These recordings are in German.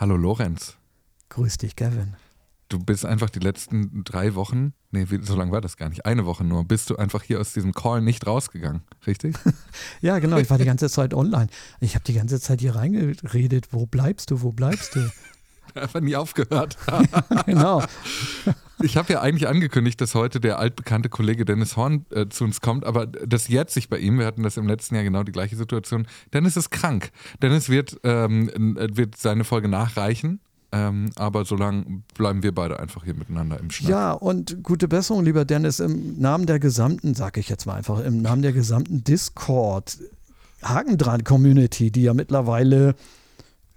Hallo Lorenz. Grüß dich, Kevin. Du bist einfach die letzten drei Wochen, nee, wie, so lange war das gar nicht, eine Woche nur, bist du einfach hier aus diesem Call nicht rausgegangen, richtig? ja, genau, ich war die ganze Zeit online. Ich habe die ganze Zeit hier reingeredet, wo bleibst du, wo bleibst du? Einfach nie aufgehört. genau. Ich habe ja eigentlich angekündigt, dass heute der altbekannte Kollege Dennis Horn äh, zu uns kommt, aber das jetzt sich bei ihm, wir hatten das im letzten Jahr genau die gleiche Situation, Dennis ist krank. Dennis wird, ähm, wird seine Folge nachreichen ähm, aber solange bleiben wir beide einfach hier miteinander im Schnack. Ja, und gute Besserung, lieber Dennis, im Namen der gesamten, sage ich jetzt mal einfach, im Namen der gesamten Discord Hagendran Community, die ja mittlerweile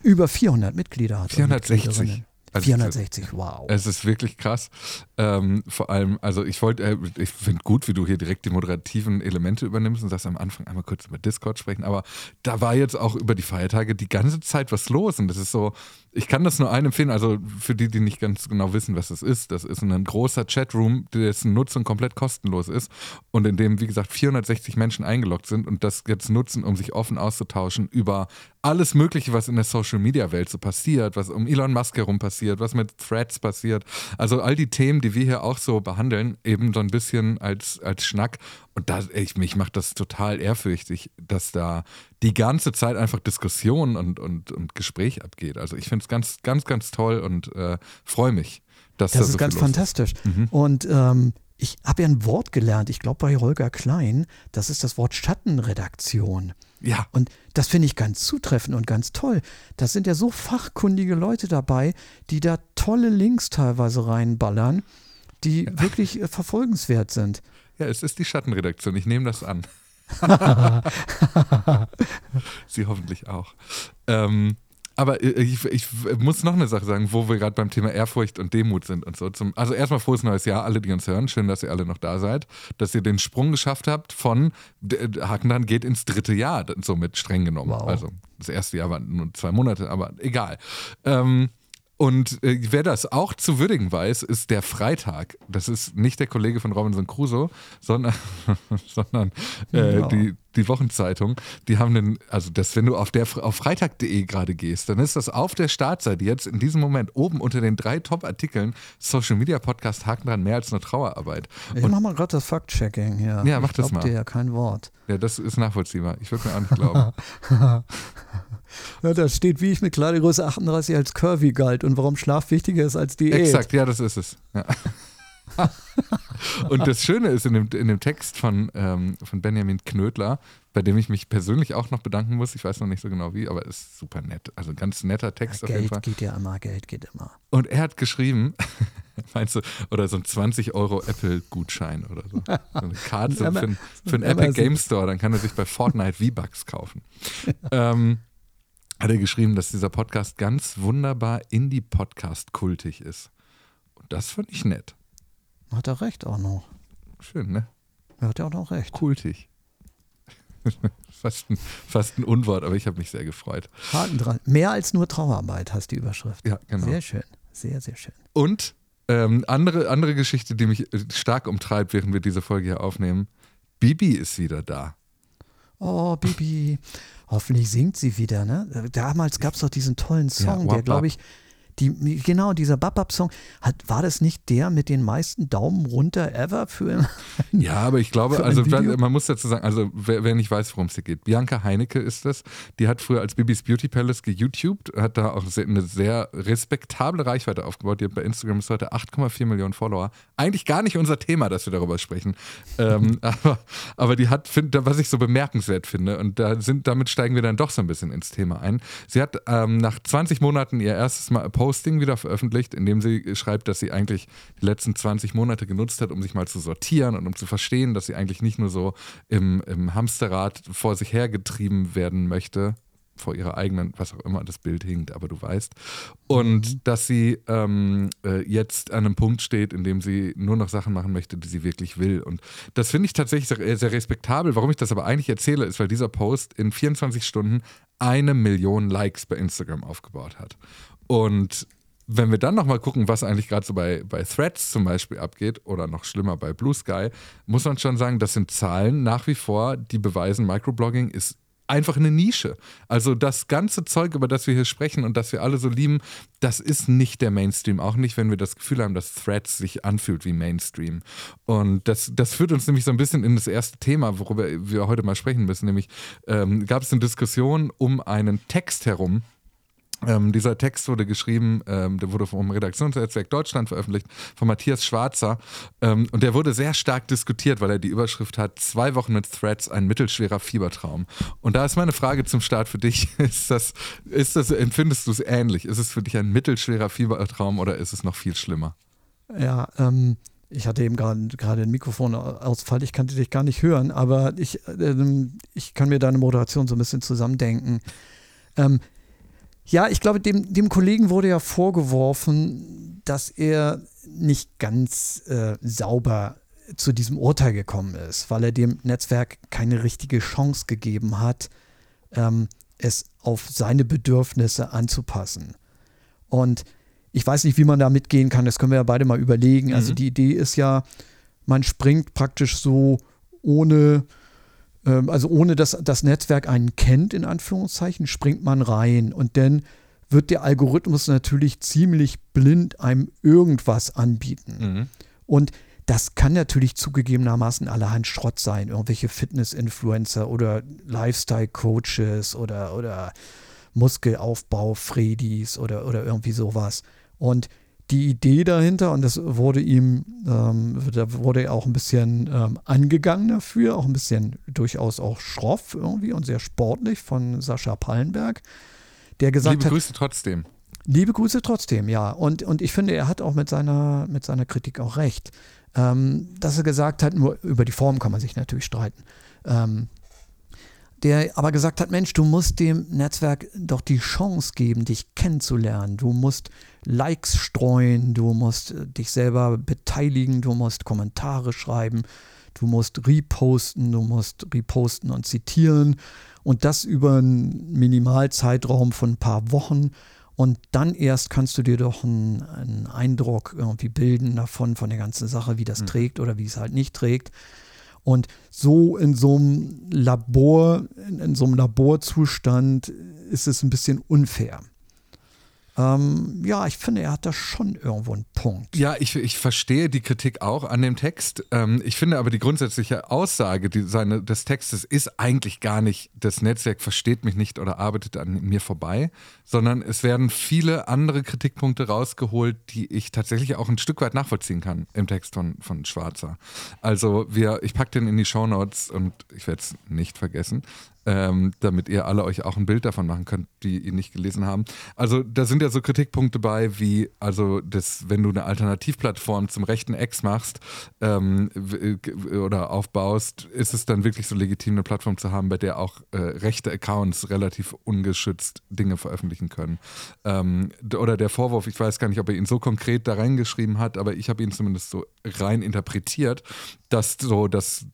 über 400 Mitglieder hat. 460. Also 460, wow. Es ist wirklich krass. Ähm, vor allem, also ich wollte, äh, ich finde gut, wie du hier direkt die moderativen Elemente übernimmst und sagst am Anfang einmal kurz über Discord sprechen, aber da war jetzt auch über die Feiertage die ganze Zeit was los und das ist so, ich kann das nur einem empfehlen, also für die, die nicht ganz genau wissen, was das ist, das ist ein großer Chatroom, dessen Nutzung komplett kostenlos ist und in dem, wie gesagt, 460 Menschen eingeloggt sind und das jetzt nutzen, um sich offen auszutauschen über alles Mögliche, was in der Social-Media-Welt so passiert, was um Elon Musk herum passiert, was mit Threads passiert. Also all die Themen, die wir hier auch so behandeln, eben so ein bisschen als, als Schnack. Und da, ich, mich macht das total ehrfürchtig, dass da die ganze Zeit einfach Diskussion und, und, und Gespräch abgeht. Also ich finde es ganz, ganz, ganz toll und äh, freue mich. Dass das da ist so ganz fantastisch. Mhm. Und ähm, ich habe ja ein Wort gelernt, ich glaube bei Holger Klein, das ist das Wort Schattenredaktion. Ja. Und das finde ich ganz zutreffend und ganz toll. Da sind ja so fachkundige Leute dabei, die da tolle Links teilweise reinballern, die wirklich äh, verfolgenswert sind. Ja, es ist die Schattenredaktion. Ich nehme das an. Sie hoffentlich auch. Ähm, aber ich, ich, muss noch eine Sache sagen, wo wir gerade beim Thema Ehrfurcht und Demut sind und so. Zum, also erstmal frohes neues Jahr, alle, die uns hören. Schön, dass ihr alle noch da seid. Dass ihr den Sprung geschafft habt von Hakendan geht ins dritte Jahr, somit streng genommen. Wow. Also das erste Jahr waren nur zwei Monate, aber egal. Ähm, und äh, wer das auch zu würdigen weiß, ist der Freitag. Das ist nicht der Kollege von Robinson Crusoe, sondern, sondern äh, ja. die, die Wochenzeitung. Die haben den, also das, wenn du auf, der, auf freitag.de gerade gehst, dann ist das auf der Startseite jetzt in diesem Moment oben unter den drei Top-Artikeln Social Media Podcast haken dran mehr als eine Trauerarbeit. Ich mach mal gerade das Fact-Checking hier. Ja, mach ich das mal. dir ja kein Wort. Ja, das ist nachvollziehbar. Ich würde mir auch nicht glauben. ja, da steht, wie ich mit Kleidergröße 38 als Curvy galt und warum Schlaf wichtiger ist als Diät. Exakt, ja, das ist es. Ja. und das Schöne ist in dem, in dem Text von, ähm, von Benjamin Knödler, bei dem ich mich persönlich auch noch bedanken muss. Ich weiß noch nicht so genau wie, aber ist super nett. Also ein ganz netter Text ja, auf jeden Fall. Geld geht ja immer, Geld geht immer. Und er hat geschrieben, meinst du, oder so ein 20 Euro Apple-Gutschein oder so. So eine Karte für, für, für einen Epic Game Store, dann kann er sich bei Fortnite V-Bucks kaufen. ähm, hat er geschrieben, dass dieser Podcast ganz wunderbar Indie-Podcast-kultig ist. Und das fand ich nett. Hat er recht auch noch. Schön, ne? Er hat ja auch noch recht. Kultig. fast, ein, fast ein Unwort, aber ich habe mich sehr gefreut. Haken dran. Mehr als nur Trauerarbeit heißt die Überschrift. Ja, genau. Sehr schön. Sehr, sehr schön. Und ähm, andere, andere Geschichte, die mich stark umtreibt, während wir diese Folge hier aufnehmen. Bibi ist wieder da. Oh, Bibi. Hoffentlich singt sie wieder, ne? Damals gab es doch diesen tollen Song, Ja, der, glaube ich, die, genau, dieser Bap-Bap-Song, war das nicht der mit den meisten Daumen runter ever für Ja, aber ich glaube, also man muss dazu sagen, also wer, wer nicht weiß, worum es hier geht, Bianca Heinecke ist das, die hat früher als Bibis Beauty Palace geYouTubed, hat da auch eine sehr respektable Reichweite aufgebaut, die hat bei Instagram bis heute 8,4 Millionen Follower. Eigentlich gar nicht unser Thema, dass wir darüber sprechen, ähm, aber, aber die hat, find, was ich so bemerkenswert finde und da sind, damit steigen wir dann doch so ein bisschen ins Thema ein. Sie hat ähm, nach 20 Monaten ihr erstes Mal Posting wieder veröffentlicht, in dem sie schreibt, dass sie eigentlich die letzten 20 Monate genutzt hat, um sich mal zu sortieren und um zu verstehen, dass sie eigentlich nicht nur so im, im Hamsterrad vor sich hergetrieben werden möchte, vor ihrer eigenen, was auch immer das Bild hinkt, aber du weißt. Und Mhm. dass sie ähm, äh, jetzt an einem Punkt steht, in dem sie nur noch Sachen machen möchte, die sie wirklich will. Und das finde ich tatsächlich sehr, sehr respektabel. Warum ich das aber eigentlich erzähle, ist, weil dieser Post in 24 Stunden eine Million Likes bei Instagram aufgebaut hat. Und wenn wir dann nochmal gucken, was eigentlich gerade so bei, bei Threads zum Beispiel abgeht oder noch schlimmer bei Blue Sky, muss man schon sagen, das sind Zahlen nach wie vor, die beweisen, Microblogging ist einfach eine Nische. Also das ganze Zeug, über das wir hier sprechen und das wir alle so lieben, das ist nicht der Mainstream. Auch nicht, wenn wir das Gefühl haben, dass Threads sich anfühlt wie Mainstream. Und das, das führt uns nämlich so ein bisschen in das erste Thema, worüber wir heute mal sprechen müssen. Nämlich ähm, gab es eine Diskussion um einen Text herum, ähm, dieser Text wurde geschrieben, ähm, der wurde vom Redaktionsnetzwerk Deutschland veröffentlicht, von Matthias Schwarzer. Ähm, und der wurde sehr stark diskutiert, weil er die Überschrift hat: Zwei Wochen mit Threads, ein mittelschwerer Fiebertraum. Und da ist meine Frage zum Start für dich: Ist das, ist das empfindest du es ähnlich? Ist es für dich ein mittelschwerer Fiebertraum oder ist es noch viel schlimmer? Ja, ähm, ich hatte eben gerade ein Mikrofonausfall, ich kannte dich gar nicht hören, aber ich, äh, ich kann mir deine Moderation so ein bisschen zusammendenken. Ähm, ja, ich glaube, dem, dem Kollegen wurde ja vorgeworfen, dass er nicht ganz äh, sauber zu diesem Urteil gekommen ist, weil er dem Netzwerk keine richtige Chance gegeben hat, ähm, es auf seine Bedürfnisse anzupassen. Und ich weiß nicht, wie man da mitgehen kann, das können wir ja beide mal überlegen. Also mhm. Also die Idee ist ja, man springt praktisch so ohne also ohne dass das Netzwerk einen kennt, in Anführungszeichen, springt man rein und dann wird der Algorithmus natürlich ziemlich blind einem irgendwas anbieten. Mhm. Und das kann natürlich zugegebenermaßen allerhand Schrott sein. Irgendwelche Fitness-Influencer oder Lifestyle-Coaches oder, oder Muskelaufbau-Fredis oder, oder irgendwie sowas. Und die Idee dahinter und das wurde ihm, ähm, da wurde er auch ein bisschen ähm, angegangen dafür, auch ein bisschen durchaus auch schroff irgendwie und sehr sportlich von Sascha Pallenberg, der gesagt Liebe Grüße trotzdem. Liebe Grüße trotzdem, ja. Und, und ich finde, er hat auch mit seiner, mit seiner Kritik auch recht. Ähm, dass er gesagt hat, nur über die Form kann man sich natürlich streiten. Ähm, der aber gesagt hat, Mensch, du musst dem Netzwerk doch die Chance geben, dich kennenzulernen. Du musst Likes streuen, du musst äh, dich selber beteiligen, du musst Kommentare schreiben, du musst reposten, du musst reposten und zitieren und das über einen Minimalzeitraum von ein paar Wochen. Und dann erst kannst du dir doch einen, einen Eindruck irgendwie bilden davon, von der ganzen Sache, wie das mhm. trägt oder wie es halt nicht trägt. Und so in so einem Labor, in, in so einem Laborzustand ist es ein bisschen unfair. Ähm, ja, ich finde, er hat da schon irgendwo einen Punkt. Ja, ich, ich verstehe die Kritik auch an dem Text. Ähm, ich finde aber die grundsätzliche Aussage die, seine, des Textes ist eigentlich gar nicht, das Netzwerk versteht mich nicht oder arbeitet an mir vorbei, sondern es werden viele andere Kritikpunkte rausgeholt, die ich tatsächlich auch ein Stück weit nachvollziehen kann im Text von, von Schwarzer. Also wir, ich packe den in die Shownotes und ich werde es nicht vergessen ähm, damit ihr alle euch auch ein Bild davon machen könnt, die ihn nicht gelesen haben. Also da sind ja so Kritikpunkte bei, wie also das, wenn du eine Alternativplattform zum rechten Ex machst ähm, oder aufbaust, ist es dann wirklich so legitim, eine Plattform zu haben, bei der auch äh, rechte Accounts relativ ungeschützt Dinge veröffentlichen können. Ähm, oder der Vorwurf, ich weiß gar nicht, ob er ihn so konkret da reingeschrieben hat, aber ich habe ihn zumindest so rein interpretiert, dass so, dass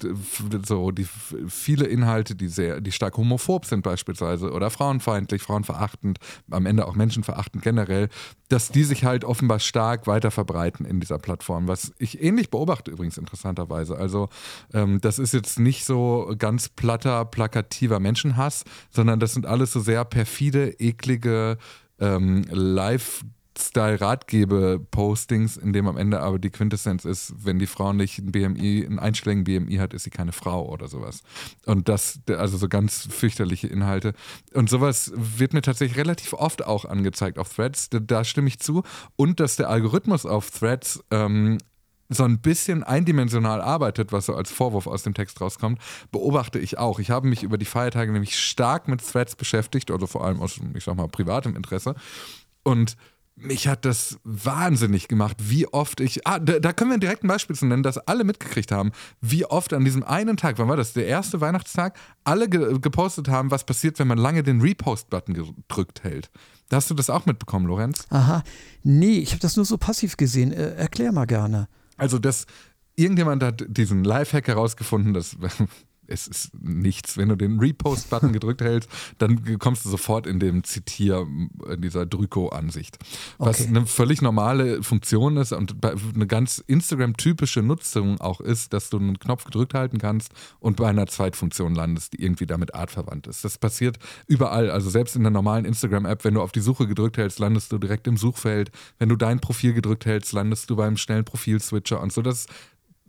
so die viele Inhalte, die sehr, die stark homophob sind beispielsweise oder frauenfeindlich, frauenverachtend, am Ende auch menschenverachtend generell, dass die sich halt offenbar stark weiter verbreiten in dieser Plattform, was ich ähnlich beobachte übrigens interessanterweise. Also ähm, das ist jetzt nicht so ganz platter, plakativer Menschenhass, sondern das sind alles so sehr perfide, eklige ähm, Live- Style-Ratgebe-Postings, in dem am Ende aber die Quintessenz ist, wenn die Frau nicht ein BMI, einen einstelligen BMI hat, ist sie keine Frau oder sowas. Und das, also so ganz fürchterliche Inhalte. Und sowas wird mir tatsächlich relativ oft auch angezeigt auf Threads. Da, da stimme ich zu. Und dass der Algorithmus auf Threads ähm, so ein bisschen eindimensional arbeitet, was so als Vorwurf aus dem Text rauskommt, beobachte ich auch. Ich habe mich über die Feiertage nämlich stark mit Threads beschäftigt, also vor allem aus, ich sag mal, privatem Interesse. Und mich hat das wahnsinnig gemacht, wie oft ich. Ah, da, da, können wir direkt ein Beispiel zu nennen, das alle mitgekriegt haben, wie oft an diesem einen Tag, wann war das, der erste Weihnachtstag, alle ge gepostet haben, was passiert, wenn man lange den Repost-Button gedrückt hält. Hast du das auch mitbekommen, Lorenz? Aha. Nee, ich habe das nur so passiv gesehen. Äh, erklär mal gerne. Also, das, irgendjemand hat diesen Lifehack herausgefunden, dass es ist nichts. Wenn du den Repost-Button gedrückt hältst, dann kommst du sofort in dem Zitier, in dieser Drüko-Ansicht. Was okay. eine völlig normale Funktion ist und eine ganz Instagram-typische Nutzung auch ist, dass du einen Knopf gedrückt halten kannst und bei einer Zweitfunktion landest, die irgendwie damit artverwandt ist. Das passiert überall. Also selbst in der normalen Instagram-App, wenn du auf die Suche gedrückt hältst, landest du direkt im Suchfeld. Wenn du dein Profil gedrückt hältst, landest du beim schnellen Profil-Switcher und so. Das ist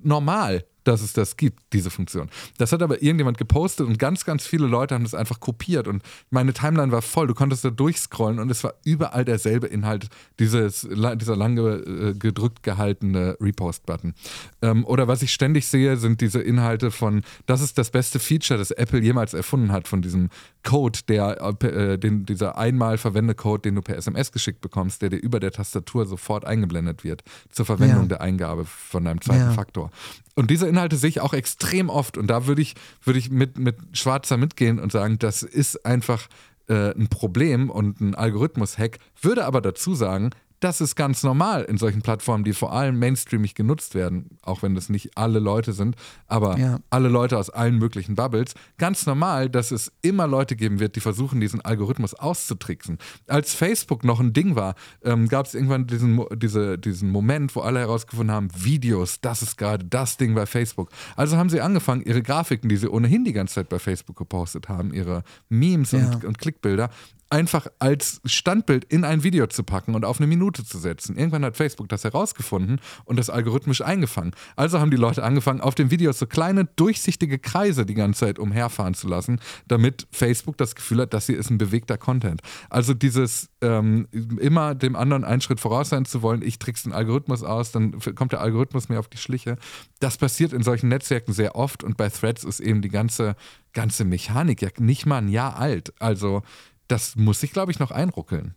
normal dass es das gibt, diese Funktion. Das hat aber irgendjemand gepostet und ganz, ganz viele Leute haben das einfach kopiert und meine Timeline war voll. Du konntest da durchscrollen und es war überall derselbe Inhalt, dieses, dieser lange äh, gedrückt gehaltene Repost-Button. Ähm, oder was ich ständig sehe, sind diese Inhalte von, das ist das beste Feature, das Apple jemals erfunden hat, von diesem Code, der, äh, den, dieser einmal verwendete Code, den du per SMS geschickt bekommst, der dir über der Tastatur sofort eingeblendet wird zur Verwendung ja. der Eingabe von deinem zweiten ja. Faktor. Und diese Inhalte sehe ich auch extrem oft. Und da würde ich, würde ich mit, mit Schwarzer mitgehen und sagen, das ist einfach äh, ein Problem und ein Algorithmus-Hack. Würde aber dazu sagen, das ist ganz normal in solchen Plattformen, die vor allem mainstreamig genutzt werden, auch wenn das nicht alle Leute sind, aber ja. alle Leute aus allen möglichen Bubbles. Ganz normal, dass es immer Leute geben wird, die versuchen, diesen Algorithmus auszutricksen. Als Facebook noch ein Ding war, ähm, gab es irgendwann diesen, diese, diesen Moment, wo alle herausgefunden haben, Videos, das ist gerade das Ding bei Facebook. Also haben sie angefangen, ihre Grafiken, die sie ohnehin die ganze Zeit bei Facebook gepostet haben, ihre Memes ja. und, und Klickbilder, einfach als Standbild in ein Video zu packen und auf eine Minute zu setzen. Irgendwann hat Facebook das herausgefunden und das algorithmisch eingefangen. Also haben die Leute angefangen, auf den Videos so kleine durchsichtige Kreise die ganze Zeit umherfahren zu lassen, damit Facebook das Gefühl hat, dass sie ist ein bewegter Content. Also dieses ähm, immer dem anderen einen Schritt voraus sein zu wollen, ich trickse den Algorithmus aus, dann kommt der Algorithmus mir auf die Schliche. Das passiert in solchen Netzwerken sehr oft und bei Threads ist eben die ganze ganze Mechanik ja nicht mal ein Jahr alt. Also das muss sich, glaube ich, noch einruckeln.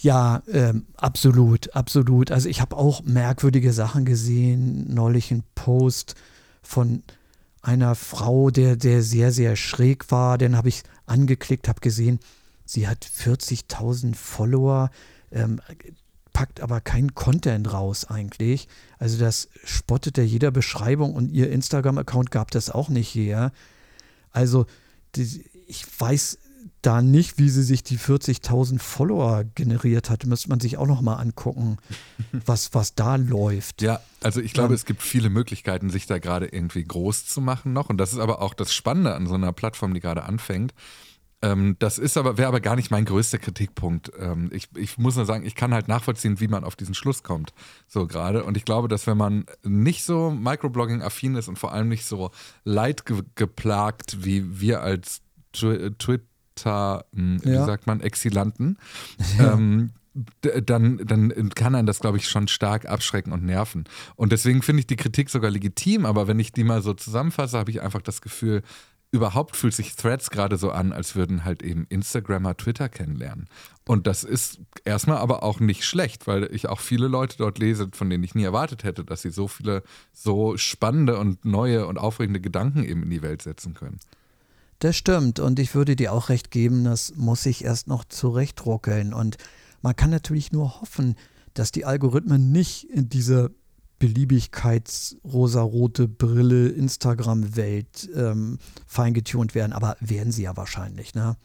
Ja, ähm, absolut, absolut. Also ich habe auch merkwürdige Sachen gesehen. Neulich ein Post von einer Frau, der, der sehr, sehr schräg war. Den habe ich angeklickt, habe gesehen, sie hat 40.000 Follower, ähm, packt aber keinen Content raus eigentlich. Also das spottet ja jeder Beschreibung und ihr Instagram-Account gab das auch nicht her. Also die, ich weiß da nicht, wie sie sich die 40.000 Follower generiert hat. Müsste man sich auch noch mal angucken, was, was da läuft. Ja, also ich glaube, ja. es gibt viele Möglichkeiten, sich da gerade irgendwie groß zu machen noch. Und das ist aber auch das Spannende an so einer Plattform, die gerade anfängt. Ähm, das ist aber, wäre aber gar nicht mein größter Kritikpunkt. Ähm, ich, ich muss nur sagen, ich kann halt nachvollziehen, wie man auf diesen Schluss kommt. So gerade. Und ich glaube, dass wenn man nicht so Microblogging-affin ist und vor allem nicht so leidgeplagt wie wir als Twitter Charakter, hm, wie ja. sagt man, Exilanten, ja. ähm, dann, dann kann einen das, glaube ich, schon stark abschrecken und nerven. Und deswegen finde ich die Kritik sogar legitim, aber wenn ich die mal so zusammenfasse, habe ich einfach das Gefühl, überhaupt fühlt sich Threads gerade so an, als würden halt eben Instagrammer Twitter kennenlernen. Und das ist erstmal aber auch nicht schlecht, weil ich auch viele Leute dort lese, von denen ich nie erwartet hätte, dass sie so viele so spannende und neue und aufregende Gedanken eben in die Welt setzen können. Das stimmt. Und ich würde dir auch recht geben, das muss sich erst noch zurechtruckeln. Und man kann natürlich nur hoffen, dass die Algorithmen nicht in diese Beliebigkeits-rosarote Brille Instagram-Welt ähm, feingetunt werden, aber werden sie ja wahrscheinlich, ne?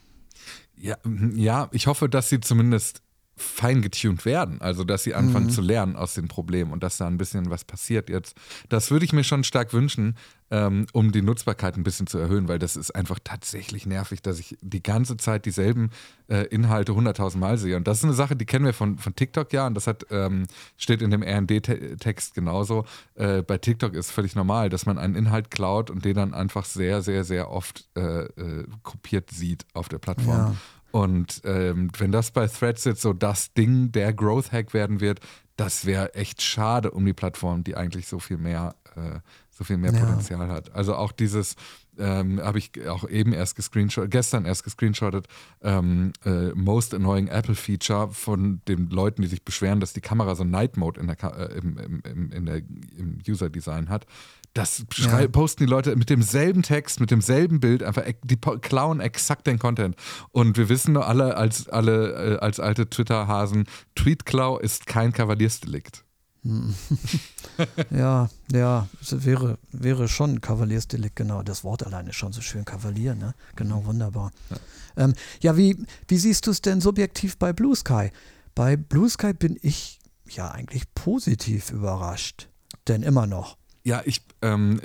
Ja, ja, ich hoffe, dass sie zumindest fein getuned werden. Also, dass sie anfangen mhm. zu lernen aus den Problemen und dass da ein bisschen was passiert jetzt. Das würde ich mir schon stark wünschen, ähm, um die Nutzbarkeit ein bisschen zu erhöhen, weil das ist einfach tatsächlich nervig, dass ich die ganze Zeit dieselben äh, Inhalte hunderttausend Mal sehe. Und das ist eine Sache, die kennen wir von, von TikTok ja und das hat, ähm, steht in dem RD-Text genauso. Äh, bei TikTok ist völlig normal, dass man einen Inhalt klaut und den dann einfach sehr, sehr, sehr oft äh, äh kopiert sieht auf der Plattform. Ja. Und ähm, wenn das bei Threads jetzt so das Ding, der Growth Hack werden wird, das wäre echt schade um die Plattform, die eigentlich so viel mehr, äh, so viel mehr ja. Potenzial hat. Also auch dieses, ähm, habe ich auch eben erst gescreenshot, gestern erst gescreenshottet, ähm, äh, Most Annoying Apple Feature von den Leuten, die sich beschweren, dass die Kamera so Night Mode in der, äh, im, im, in der, im User Design hat. Das ja. posten die Leute mit demselben Text, mit demselben Bild, einfach die klauen exakt den Content. Und wir wissen nur alle als alle äh, als alte Twitter-Hasen, Tweetklau ist kein Kavaliersdelikt. ja, ja, es wäre, wäre schon ein Kavaliersdelikt, genau. Das Wort alleine ist schon so schön, Kavalier, ne? Genau, wunderbar. Ja, ähm, ja wie, wie siehst du es denn subjektiv bei Blue Sky? Bei Blue Sky bin ich ja eigentlich positiv überrascht. Denn immer noch. Ja, ich, ähm,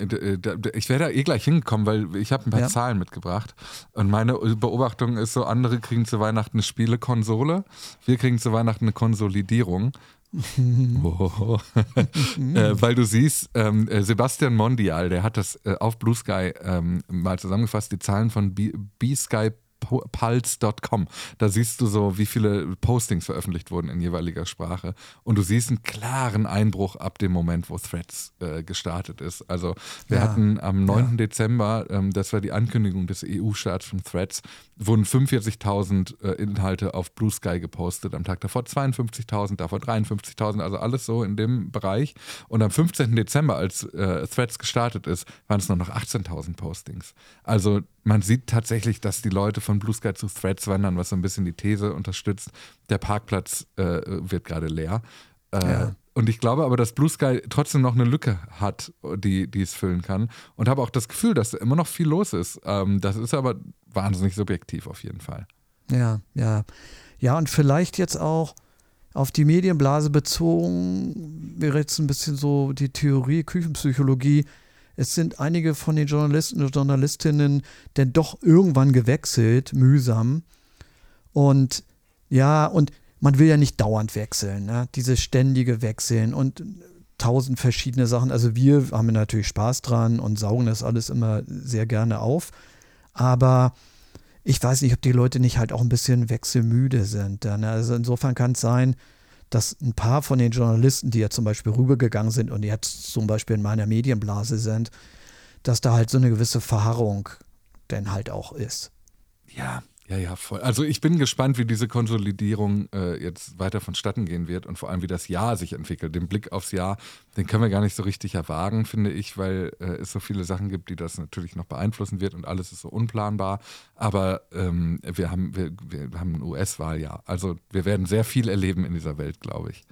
ich wäre da eh gleich hingekommen, weil ich habe ein paar ja. Zahlen mitgebracht. Und meine Beobachtung ist so, andere kriegen zu Weihnachten eine Spielekonsole, wir kriegen zu Weihnachten eine Konsolidierung. oh. äh, weil du siehst, ähm, äh, Sebastian Mondial, der hat das äh, auf Blue Sky ähm, mal zusammengefasst, die Zahlen von B-Sky pulse.com. Da siehst du so, wie viele Postings veröffentlicht wurden in jeweiliger Sprache. Und du siehst einen klaren Einbruch ab dem Moment, wo Threads äh, gestartet ist. Also wir ja. hatten am 9. Ja. Dezember, ähm, das war die Ankündigung des EU-Starts von Threads, wurden 45.000 äh, Inhalte auf Blue Sky gepostet. Am Tag davor 52.000, davor 53.000, also alles so in dem Bereich. Und am 15. Dezember, als äh, Threads gestartet ist, waren es nur noch 18.000 Postings. Also man sieht tatsächlich, dass die Leute von Blue Sky zu Threads wandern, was so ein bisschen die These unterstützt. Der Parkplatz äh, wird gerade leer. Äh, ja. Und ich glaube aber, dass Blue Sky trotzdem noch eine Lücke hat, die, die es füllen kann. Und habe auch das Gefühl, dass da immer noch viel los ist. Ähm, das ist aber wahnsinnig subjektiv auf jeden Fall. Ja, ja. Ja, und vielleicht jetzt auch auf die Medienblase bezogen, wäre jetzt ein bisschen so die Theorie, Küchenpsychologie es sind einige von den Journalisten und Journalistinnen denn doch irgendwann gewechselt, mühsam. Und ja, und man will ja nicht dauernd wechseln, ne? dieses ständige Wechseln und tausend verschiedene Sachen. Also wir haben natürlich Spaß dran und saugen das alles immer sehr gerne auf. Aber ich weiß nicht, ob die Leute nicht halt auch ein bisschen wechselmüde sind. Ne? Also insofern kann es sein, dass ein paar von den Journalisten, die ja zum Beispiel rübergegangen sind und jetzt zum Beispiel in meiner Medienblase sind, dass da halt so eine gewisse Verharrung denn halt auch ist. Ja, ja, ja, voll. Also ich bin gespannt, wie diese Konsolidierung äh, jetzt weiter vonstatten gehen wird und vor allem, wie das Jahr sich entwickelt. Den Blick aufs Jahr, den können wir gar nicht so richtig erwagen, finde ich, weil äh, es so viele Sachen gibt, die das natürlich noch beeinflussen wird und alles ist so unplanbar. Aber ähm, wir haben, wir, wir haben ein US-Wahljahr. Also wir werden sehr viel erleben in dieser Welt, glaube ich.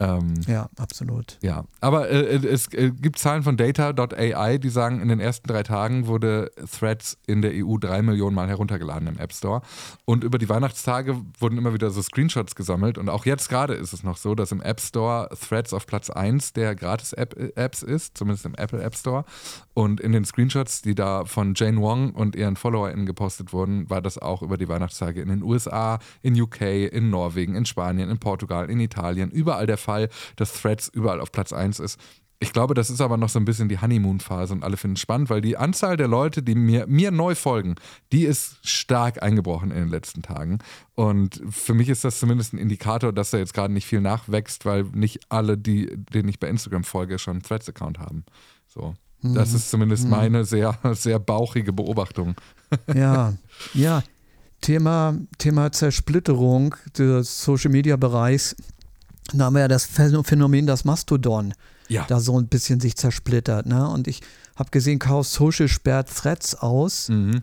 Ähm, ja, absolut. Ja, aber äh, äh es äh, gibt Zahlen von Data.ai, die sagen, in den ersten drei Tagen wurde Threads in der EU drei Millionen Mal heruntergeladen im App Store. Und über die Weihnachtstage wurden immer wieder so Screenshots gesammelt. Und auch jetzt gerade ist es noch so, dass im App Store Threads auf Platz 1 der Gratis-Apps äh, ist, zumindest im Apple App Store. Und in den Screenshots, die da von Jane Wong und ihren FollowerInnen gepostet wurden, war das auch über die Weihnachtstage in den USA, in UK, in Norwegen, in Spanien, in Portugal, in Italien, überall der Fall Fall, dass Threads überall auf Platz 1 ist. Ich glaube, das ist aber noch so ein bisschen die Honeymoon-Phase und alle finden es spannend, weil die Anzahl der Leute, die mir, mir neu folgen, die ist stark eingebrochen in den letzten Tagen. Und für mich ist das zumindest ein Indikator, dass da jetzt gerade nicht viel nachwächst, weil nicht alle, die, denen ich bei Instagram folge, schon einen Threads-Account haben. So. Das mhm. ist zumindest mhm. meine sehr, sehr bauchige Beobachtung. Ja, ja. Thema, Thema Zersplitterung des Social-Media-Bereichs da haben wir ja das Phänomen, dass Mastodon ja. da so ein bisschen sich zersplittert. Ne? Und ich habe gesehen, Chaos Social sperrt Threads aus. Mhm.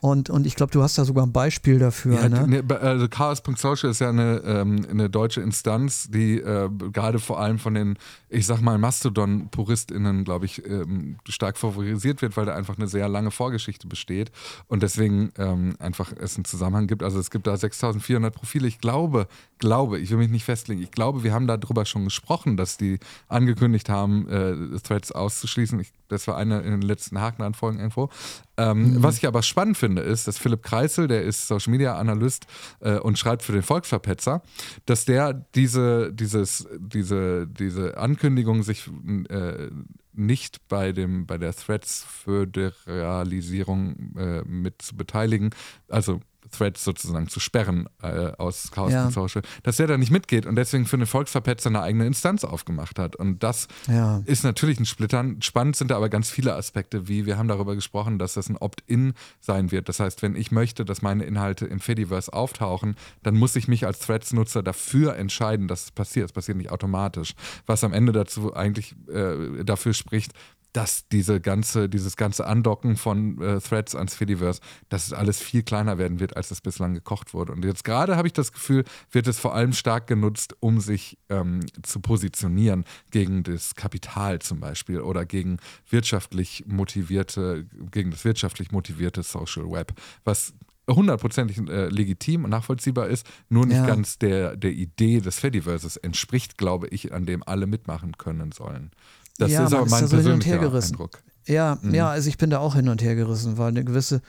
Und, und ich glaube, du hast da sogar ein Beispiel dafür. Ja, ne? ne also Chaos.social ist ja eine, ähm, eine deutsche Instanz, die äh, gerade vor allem von den, ich sag mal, Mastodon-PuristInnen, glaube ich, ähm, stark favorisiert wird, weil da einfach eine sehr lange Vorgeschichte besteht und deswegen ähm, einfach es einen Zusammenhang gibt. Also es gibt da 6400 Profile. Ich glaube, glaube, ich will mich nicht festlegen, ich glaube, wir haben darüber schon gesprochen, dass die angekündigt haben, äh, Threads auszuschließen. Ich, das war eine in den letzten Hakenanfolgen irgendwo. Ähm, mhm. Was ich aber spannend finde, ist, dass Philipp Kreisel, der ist Social Media Analyst äh, und schreibt für den Volksverpetzer, dass der diese, dieses, diese, diese Ankündigung sich äh, nicht bei, dem, bei der Threads-Föderalisierung äh, mit zu beteiligen, also Threads sozusagen zu sperren äh, aus Chaos ja. Social, dass der da nicht mitgeht und deswegen für eine Volksverpetzer eine eigene Instanz aufgemacht hat. Und das ja. ist natürlich ein Splittern. Spannend sind da aber ganz viele Aspekte, wie wir haben darüber gesprochen, dass das ein Opt-in sein wird. Das heißt, wenn ich möchte, dass meine Inhalte im Fediverse auftauchen, dann muss ich mich als Threads-Nutzer dafür entscheiden, dass es passiert. Es passiert nicht automatisch. Was am Ende dazu eigentlich äh, dafür spricht, dass diese ganze, dieses ganze Andocken von äh, Threads ans Fediverse, dass es alles viel kleiner werden wird, als es bislang gekocht wurde. Und jetzt gerade habe ich das Gefühl, wird es vor allem stark genutzt, um sich ähm, zu positionieren gegen das Kapital zum Beispiel oder gegen wirtschaftlich motivierte, gegen das wirtschaftlich motivierte Social Web, was hundertprozentig äh, legitim und nachvollziehbar ist, nur nicht ja. ganz der, der Idee des Fediverses entspricht, glaube ich, an dem alle mitmachen können sollen. Das ja, ist aber mein ist so persönlicher Eindruck. Ja, mhm. ja, also ich bin da auch hin und her gerissen, weil eine gewisse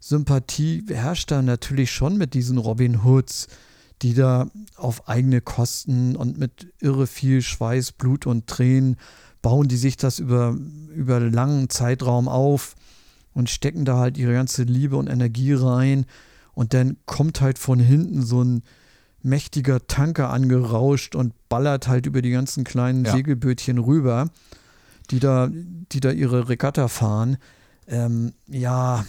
Sympathie herrscht da natürlich schon mit diesen Robin Hoods, die da auf eigene Kosten und mit irre viel Schweiß, Blut und Tränen bauen die sich das über, über einen langen Zeitraum auf und stecken da halt ihre ganze Liebe und Energie rein. Und dann kommt halt von hinten so ein mächtiger Tanker angerauscht und ballert halt über die ganzen kleinen ja. Segelbötchen rüber, die da, die da ihre Regatta fahren. Ähm, ja,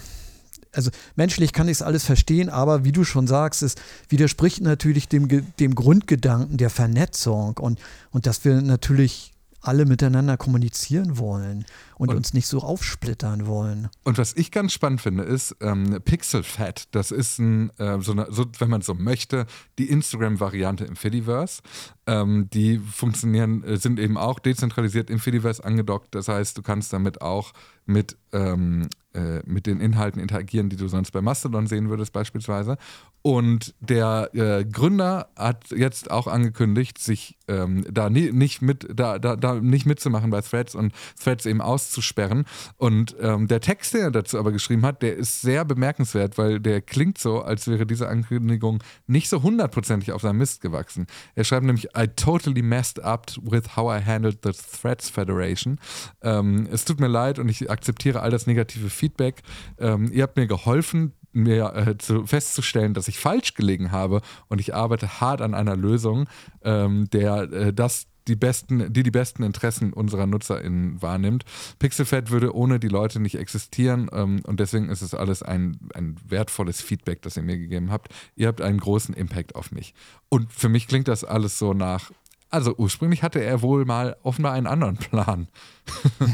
also menschlich kann ich es alles verstehen, aber wie du schon sagst, es widerspricht natürlich dem, dem Grundgedanken der Vernetzung und, und dass wir natürlich alle miteinander kommunizieren wollen und, und, uns nicht so aufsplittern wollen. Und was ich ganz spannend finde, ist ähm, Pixel Fat. Das ist ein, äh, so, eine, so, wenn man so möchte, die Instagram-Variante im Fediverse. Ähm, die funktionieren, äh, sind eben auch dezentralisiert im Fediverse angedockt. Das heißt, du kannst damit auch mit, ähm, äh, mit den Inhalten interagieren, die du sonst bei Mastodon sehen würdest, beispielsweise. Und der äh, Gründer hat jetzt auch angekündigt, sich ähm, da nie, nicht mit, da, da, da nicht mitzumachen bei Threads und Threads eben auszusperren. Und ähm, der Text, den er dazu aber geschrieben hat, der ist sehr bemerkenswert, weil der klingt so, als wäre diese Ankündigung nicht so hundertprozentig auf seinem Mist gewachsen. Er schreibt nämlich, I totally messed up with how I handled the Threads Federation. Ähm, es tut mir leid und ich akzeptiere all das negative Feedback. Ähm, ihr habt mir geholfen, mir äh, zu, festzustellen, dass ich falsch gelegen habe und ich arbeite hart an einer Lösung, ähm, der äh, das die besten, die die besten Interessen unserer NutzerInnen wahrnimmt. Pixelfed würde ohne die Leute nicht existieren ähm, und deswegen ist es alles ein, ein wertvolles Feedback, das ihr mir gegeben habt. Ihr habt einen großen Impact auf mich. Und für mich klingt das alles so nach, also ursprünglich hatte er wohl mal offenbar einen anderen Plan.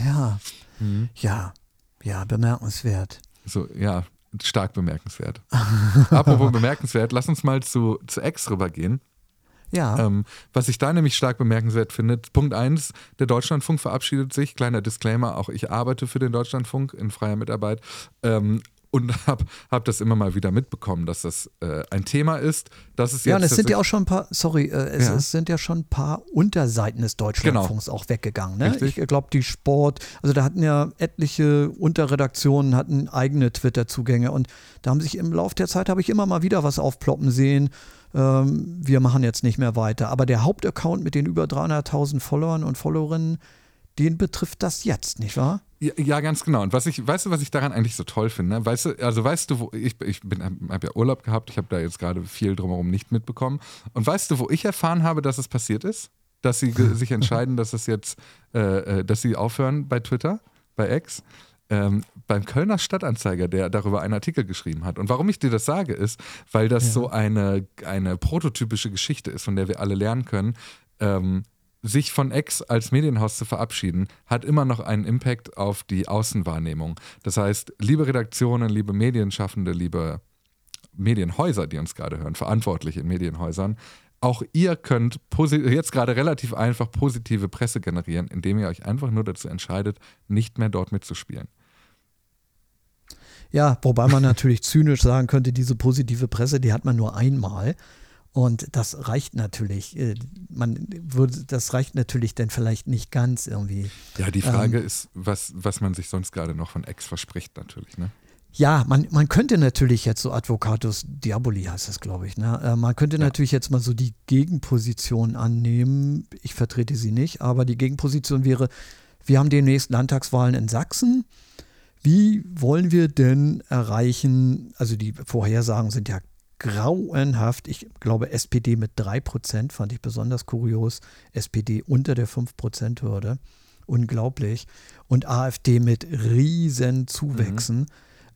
ja, mhm. ja, ja, bemerkenswert. So, ja, stark bemerkenswert. Apropos bemerkenswert, lass uns mal zu, zu X rübergehen. Ja. Ähm, was ich da nämlich stark bemerkenswert finde, Punkt 1, der Deutschlandfunk verabschiedet sich, kleiner Disclaimer, auch ich arbeite für den Deutschlandfunk in freier Mitarbeit. Ähm, und habe hab das immer mal wieder mitbekommen, dass das äh, ein Thema ist. Dass es jetzt ja, und es sind ja auch schon ein paar, sorry, äh, es, ja. es, sind ja schon ein paar Unterseiten des Deutschlandfunks genau. auch weggegangen. Ne? Ich glaube, die Sport, also da hatten ja etliche Unterredaktionen hatten eigene Twitter-Zugänge und da haben sich im Laufe der Zeit, habe ich immer mal wieder was aufploppen sehen. Ähm, wir machen jetzt nicht mehr weiter. Aber der Hauptaccount mit den über 300.000 Followern und Followerinnen, den betrifft das jetzt, nicht wahr? Ja, ja, ganz genau. Und was ich, weißt du, was ich daran eigentlich so toll finde? Weißt du, also weißt du, wo ich, ich habe ja Urlaub gehabt, ich habe da jetzt gerade viel drumherum nicht mitbekommen. Und weißt du, wo ich erfahren habe, dass es passiert ist? Dass sie sich entscheiden, dass es jetzt, äh, äh, dass sie aufhören bei Twitter, bei X? Ähm, beim Kölner Stadtanzeiger, der darüber einen Artikel geschrieben hat. Und warum ich dir das sage, ist, weil das ja. so eine, eine prototypische Geschichte ist, von der wir alle lernen können. Ähm, sich von X als Medienhaus zu verabschieden, hat immer noch einen Impact auf die Außenwahrnehmung. Das heißt, liebe Redaktionen, liebe Medienschaffende, liebe Medienhäuser, die uns gerade hören, verantwortlich in Medienhäusern, auch ihr könnt jetzt gerade relativ einfach positive Presse generieren, indem ihr euch einfach nur dazu entscheidet, nicht mehr dort mitzuspielen. Ja, wobei man natürlich zynisch sagen könnte, diese positive Presse, die hat man nur einmal. Und das reicht natürlich, äh, man würde, das reicht natürlich dann vielleicht nicht ganz irgendwie. Ja, die Frage ähm, ist, was, was man sich sonst gerade noch von Ex verspricht, natürlich, ne? Ja, man, man könnte natürlich jetzt so Advocatus Diaboli heißt das, glaube ich. Ne? Äh, man könnte ja. natürlich jetzt mal so die Gegenposition annehmen. Ich vertrete sie nicht, aber die Gegenposition wäre, wir haben demnächst Landtagswahlen in Sachsen. Wie wollen wir denn erreichen, also die Vorhersagen sind ja grauenhaft. Ich glaube, SPD mit 3% fand ich besonders kurios. SPD unter der 5%-Hürde. Unglaublich. Und AfD mit riesen Zuwächsen. Mhm.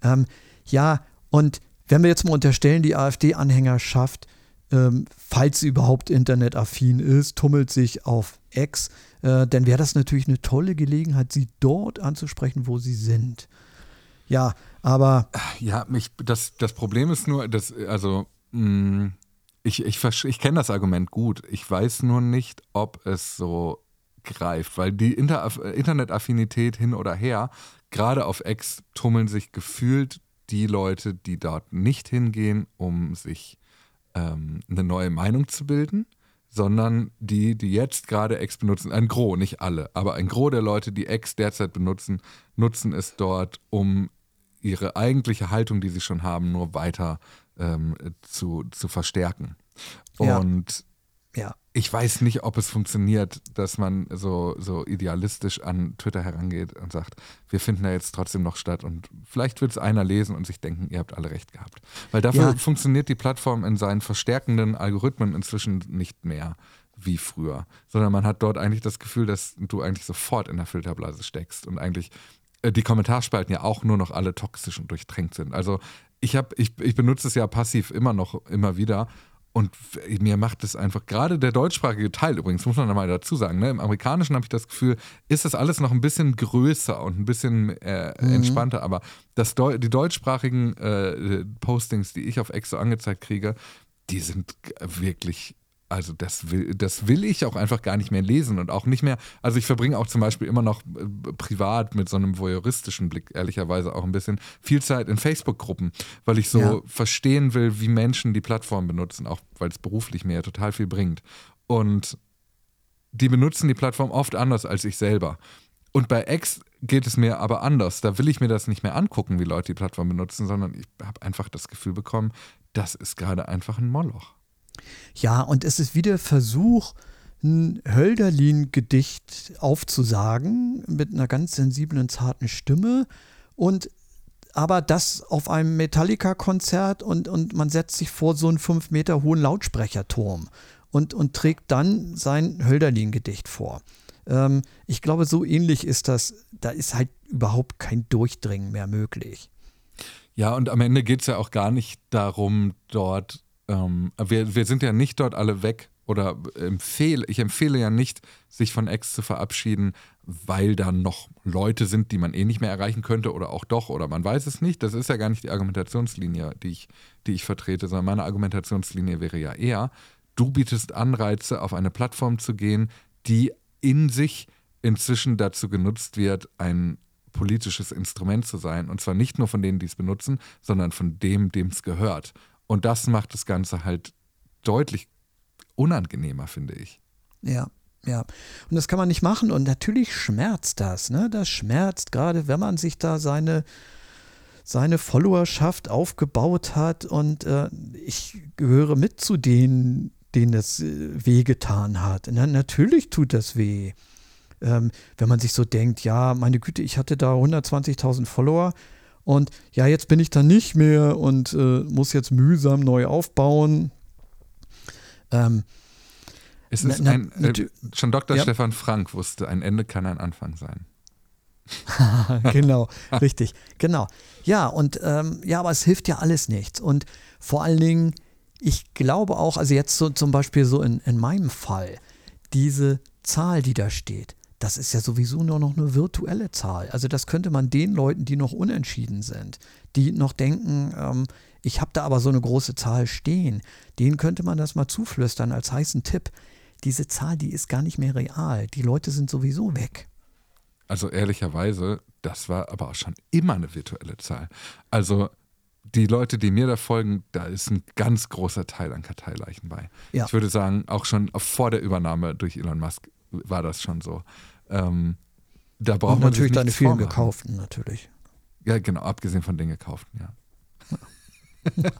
Ähm, ja, und wenn wir jetzt mal unterstellen, die AfD-Anhängerschaft ähm, falls sie überhaupt internetaffin ist, tummelt sich auf X. Äh, dann wäre das natürlich eine tolle Gelegenheit, sie dort anzusprechen, wo sie sind. Ja, aber. Ja, mich, das, das Problem ist nur, dass, also, mh, mm, ich, ich, ich kenne das Argument gut. Ich weiß nur nicht, ob es so greift, weil die Inter Internetaffinität hin oder her, gerade auf X tummeln sich gefühlt die Leute, die dort nicht hingehen, um sich ähm, eine neue Meinung zu bilden, sondern die, die jetzt gerade X benutzen, ein Gros, nicht alle, aber ein Gros der Leute, die X derzeit benutzen, nutzen es dort, um ihre eigentliche Haltung, die sie schon haben, nur weiter ähm, zu, zu verstärken. Und ja. ich weiß nicht, ob es funktioniert, dass man so, so idealistisch an Twitter herangeht und sagt, wir finden da jetzt trotzdem noch statt. Und vielleicht wird es einer lesen und sich denken, ihr habt alle recht gehabt. Weil dafür ja. funktioniert die Plattform in seinen verstärkenden Algorithmen inzwischen nicht mehr wie früher, sondern man hat dort eigentlich das Gefühl, dass du eigentlich sofort in der Filterblase steckst und eigentlich die Kommentarspalten ja auch nur noch alle toxisch und durchtränkt sind. Also ich habe, ich, ich benutze es ja passiv immer noch, immer wieder und mir macht es einfach, gerade der deutschsprachige Teil übrigens, muss man da mal dazu sagen, ne? im amerikanischen habe ich das Gefühl, ist das alles noch ein bisschen größer und ein bisschen äh, mhm. entspannter, aber das Deu die deutschsprachigen äh, Postings, die ich auf Exo angezeigt kriege, die sind wirklich also das will, das will ich auch einfach gar nicht mehr lesen und auch nicht mehr, also ich verbringe auch zum Beispiel immer noch äh, privat mit so einem voyeuristischen Blick, ehrlicherweise auch ein bisschen, viel Zeit in Facebook-Gruppen, weil ich so ja. verstehen will, wie Menschen die Plattform benutzen, auch weil es beruflich mir ja total viel bringt. Und die benutzen die Plattform oft anders als ich selber. Und bei X geht es mir aber anders. Da will ich mir das nicht mehr angucken, wie Leute die Plattform benutzen, sondern ich habe einfach das Gefühl bekommen, das ist gerade einfach ein Moloch. Ja, und es ist wieder Versuch, ein Hölderlin-Gedicht aufzusagen mit einer ganz sensiblen, zarten Stimme und aber das auf einem Metallica-Konzert und, und man setzt sich vor so einen fünf Meter hohen Lautsprecherturm und, und trägt dann sein Hölderlin-Gedicht vor. Ähm, ich glaube, so ähnlich ist das. Da ist halt überhaupt kein Durchdringen mehr möglich. Ja, und am Ende geht es ja auch gar nicht darum, dort ähm, wir, wir sind ja nicht dort alle weg oder empfehle, ich empfehle ja nicht, sich von Ex zu verabschieden, weil da noch Leute sind, die man eh nicht mehr erreichen könnte oder auch doch oder man weiß es nicht. Das ist ja gar nicht die Argumentationslinie, die ich, die ich vertrete, sondern meine Argumentationslinie wäre ja eher, du bietest Anreize, auf eine Plattform zu gehen, die in sich inzwischen dazu genutzt wird, ein politisches Instrument zu sein. Und zwar nicht nur von denen, die es benutzen, sondern von dem, dem es gehört. Und das macht das Ganze halt deutlich unangenehmer, finde ich. Ja, ja. Und das kann man nicht machen. Und natürlich schmerzt das. Ne? Das schmerzt, gerade wenn man sich da seine, seine Followerschaft aufgebaut hat. Und äh, ich gehöre mit zu denen, denen das äh, wehgetan hat. Na, natürlich tut das weh. Ähm, wenn man sich so denkt, ja, meine Güte, ich hatte da 120.000 Follower und ja, jetzt bin ich da nicht mehr und äh, muss jetzt mühsam neu aufbauen. Ähm, es ist na, ein, äh, schon Dr. Ja. Stefan Frank wusste, ein Ende kann ein Anfang sein. genau, richtig, genau. Ja, und ähm, ja, aber es hilft ja alles nichts. Und vor allen Dingen, ich glaube auch, also jetzt so zum Beispiel so in, in meinem Fall, diese Zahl, die da steht, das ist ja sowieso nur noch eine virtuelle Zahl. Also das könnte man den Leuten, die noch unentschieden sind, die noch denken, ähm, ich habe da aber so eine große Zahl stehen, denen könnte man das mal zuflüstern als heißen Tipp. Diese Zahl, die ist gar nicht mehr real. Die Leute sind sowieso weg. Also ehrlicherweise, das war aber auch schon immer eine virtuelle Zahl. Also die Leute, die mir da folgen, da ist ein ganz großer Teil an Karteileichen bei. Ja. Ich würde sagen, auch schon vor der Übernahme durch Elon Musk war das schon so. Ähm, da braucht Und man natürlich deine vielen vormachen. gekauften, natürlich. Ja, genau, abgesehen von den gekauften, ja.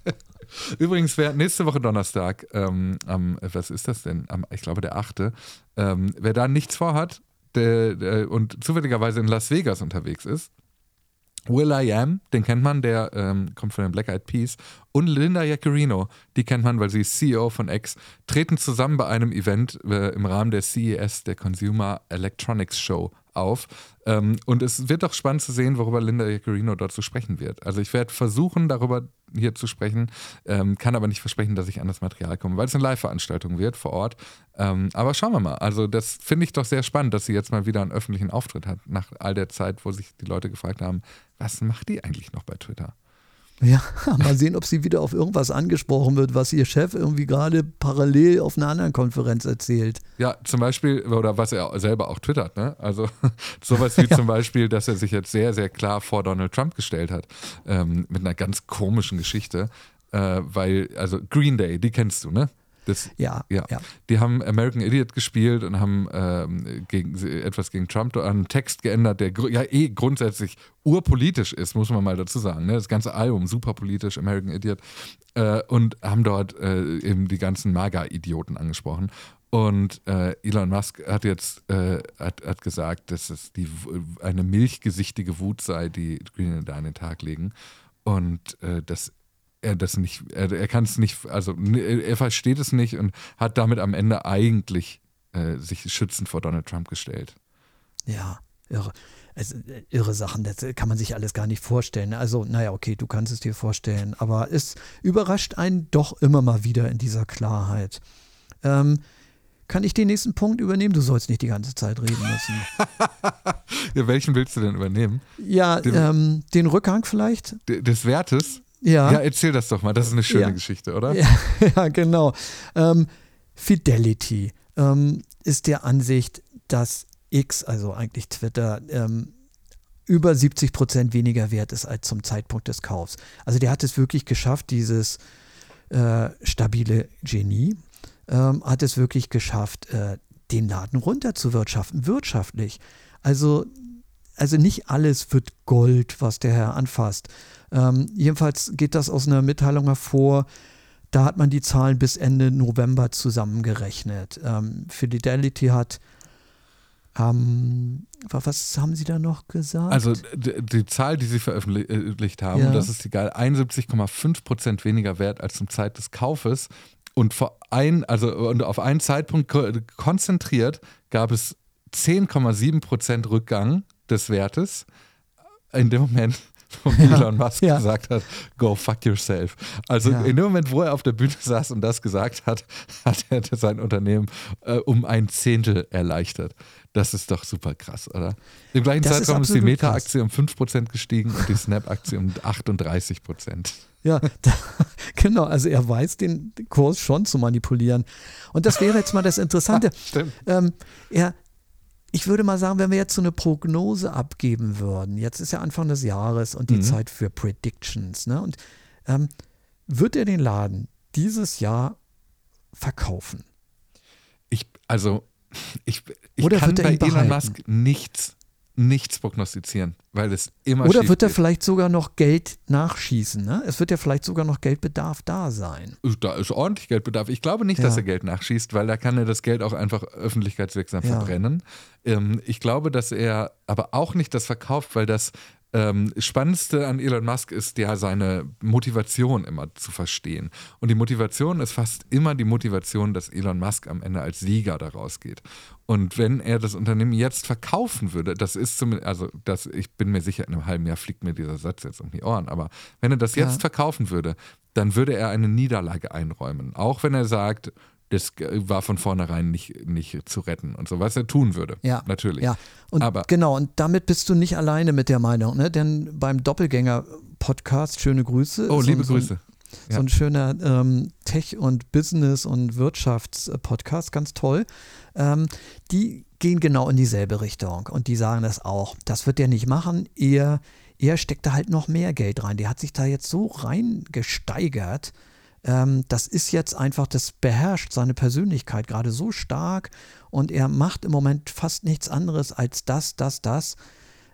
Übrigens, wer nächste Woche Donnerstag, ähm, am, was ist das denn? Am, ich glaube, der 8. Ähm, wer da nichts vorhat der, der, und zufälligerweise in Las Vegas unterwegs ist, Will I Am, den kennt man, der ähm, kommt von den Black Eyed Peas, und Linda Jaccarino, die kennt man, weil sie ist CEO von X, treten zusammen bei einem Event äh, im Rahmen der CES, der Consumer Electronics Show, auf. Ähm, und es wird doch spannend zu sehen, worüber Linda Iaccarino dort zu sprechen wird. Also ich werde versuchen, darüber hier zu sprechen, ähm, kann aber nicht versprechen, dass ich an das Material komme, weil es eine Live-Veranstaltung wird vor Ort. Ähm, aber schauen wir mal. Also das finde ich doch sehr spannend, dass sie jetzt mal wieder einen öffentlichen Auftritt hat, nach all der Zeit, wo sich die Leute gefragt haben, was macht die eigentlich noch bei Twitter? Ja, mal sehen, ob sie wieder auf irgendwas angesprochen wird, was ihr Chef irgendwie gerade parallel auf einer anderen Konferenz erzählt. Ja, zum Beispiel, oder was er selber auch twittert, ne? Also sowas wie ja. zum Beispiel, dass er sich jetzt sehr, sehr klar vor Donald Trump gestellt hat, ähm, mit einer ganz komischen Geschichte. Äh, weil, also Green Day, die kennst du, ne? Das, ja, ja, ja. Die haben American Idiot gespielt und haben ähm, gegen, etwas gegen Trump einen Text geändert, der ja eh grundsätzlich urpolitisch ist, muss man mal dazu sagen. Ne? Das ganze Album, super politisch, American Idiot. Äh, und haben dort äh, eben die ganzen MAGA-Idioten angesprochen. Und äh, Elon Musk hat jetzt äh, hat, hat gesagt, dass es die, eine milchgesichtige Wut sei, die Green da an den Tag legen. Und äh, dass er das nicht, er, er kann es nicht, also er versteht es nicht und hat damit am Ende eigentlich äh, sich schützend vor Donald Trump gestellt. Ja, irre. Also, irre Sachen, das kann man sich alles gar nicht vorstellen. Also, naja, okay, du kannst es dir vorstellen, aber es überrascht einen doch immer mal wieder in dieser Klarheit. Ähm, kann ich den nächsten Punkt übernehmen? Du sollst nicht die ganze Zeit reden müssen. ja, welchen willst du denn übernehmen? Ja, den, ähm, den Rückgang vielleicht? Des Wertes? Ja. Ja, erzähl das doch mal. Das ist eine schöne ja. Geschichte, oder? Ja, ja genau. Ähm, Fidelity ähm, ist der Ansicht, dass X, also eigentlich Twitter, ähm, über 70 Prozent weniger wert ist als zum Zeitpunkt des Kaufs. Also der hat es wirklich geschafft, dieses äh, stabile Genie, ähm, hat es wirklich geschafft, äh, den Laden runterzuwirtschaften, wirtschaftlich. Also, also nicht alles wird Gold, was der Herr anfasst. Ähm, jedenfalls geht das aus einer Mitteilung hervor. Da hat man die Zahlen bis Ende November zusammengerechnet. Ähm, Fidelity hat ähm, was haben Sie da noch gesagt? Also die, die Zahl, die Sie veröffentlicht haben, ja. das ist egal, 71,5 Prozent weniger wert als zum Zeit des Kaufes. Und, vor ein, also, und auf einen Zeitpunkt konzentriert gab es 10,7 Prozent Rückgang des Wertes. In dem Moment, wo ja, Elon Musk ja. gesagt hat, go fuck yourself. Also ja. in dem Moment, wo er auf der Bühne saß und das gesagt hat, hat er sein Unternehmen äh, um ein Zehntel erleichtert. Das ist doch super krass, oder? Im gleichen das Zeitraum ist, ist die Meta-Aktie um 5% gestiegen und die Snap-Aktie um 38%. Ja, da, genau. Also er weiß den Kurs schon zu manipulieren. Und das wäre jetzt mal das Interessante. Stimmt. Ähm, er, ich würde mal sagen, wenn wir jetzt so eine Prognose abgeben würden, jetzt ist ja Anfang des Jahres und die mhm. Zeit für Predictions, ne? Und ähm, wird er den Laden dieses Jahr verkaufen? Ich, also, ich, ich Oder kann bei Elon Musk nichts nichts prognostizieren, weil es immer Oder wird er vielleicht sogar noch Geld nachschießen? Ne? Es wird ja vielleicht sogar noch Geldbedarf da sein. Da ist ordentlich Geldbedarf. Ich glaube nicht, ja. dass er Geld nachschießt, weil da kann er das Geld auch einfach öffentlichkeitswirksam ja. verbrennen. Ähm, ich glaube, dass er aber auch nicht das verkauft, weil das ähm, Spannendste an Elon Musk ist ja seine Motivation immer zu verstehen. Und die Motivation ist fast immer die Motivation, dass Elon Musk am Ende als Sieger daraus geht. Und wenn er das Unternehmen jetzt verkaufen würde, das ist zumindest, also das, ich bin mir sicher, in einem halben Jahr fliegt mir dieser Satz jetzt um die Ohren, aber wenn er das jetzt ja. verkaufen würde, dann würde er eine Niederlage einräumen. Auch wenn er sagt, das war von vornherein nicht, nicht zu retten und so, was er tun würde. Ja. Natürlich. Ja. Und Aber genau, und damit bist du nicht alleine mit der Meinung, ne? Denn beim Doppelgänger-Podcast, schöne Grüße. Oh, liebe so, Grüße. So, ja. ein schöner ähm, Tech- und Business- und Wirtschaftspodcast, ganz toll. Ähm, die gehen genau in dieselbe Richtung und die sagen das auch. Das wird der nicht machen. Er, er steckt da halt noch mehr Geld rein. Der hat sich da jetzt so reingesteigert ähm, das ist jetzt einfach, das beherrscht seine Persönlichkeit gerade so stark und er macht im Moment fast nichts anderes als das, das, das.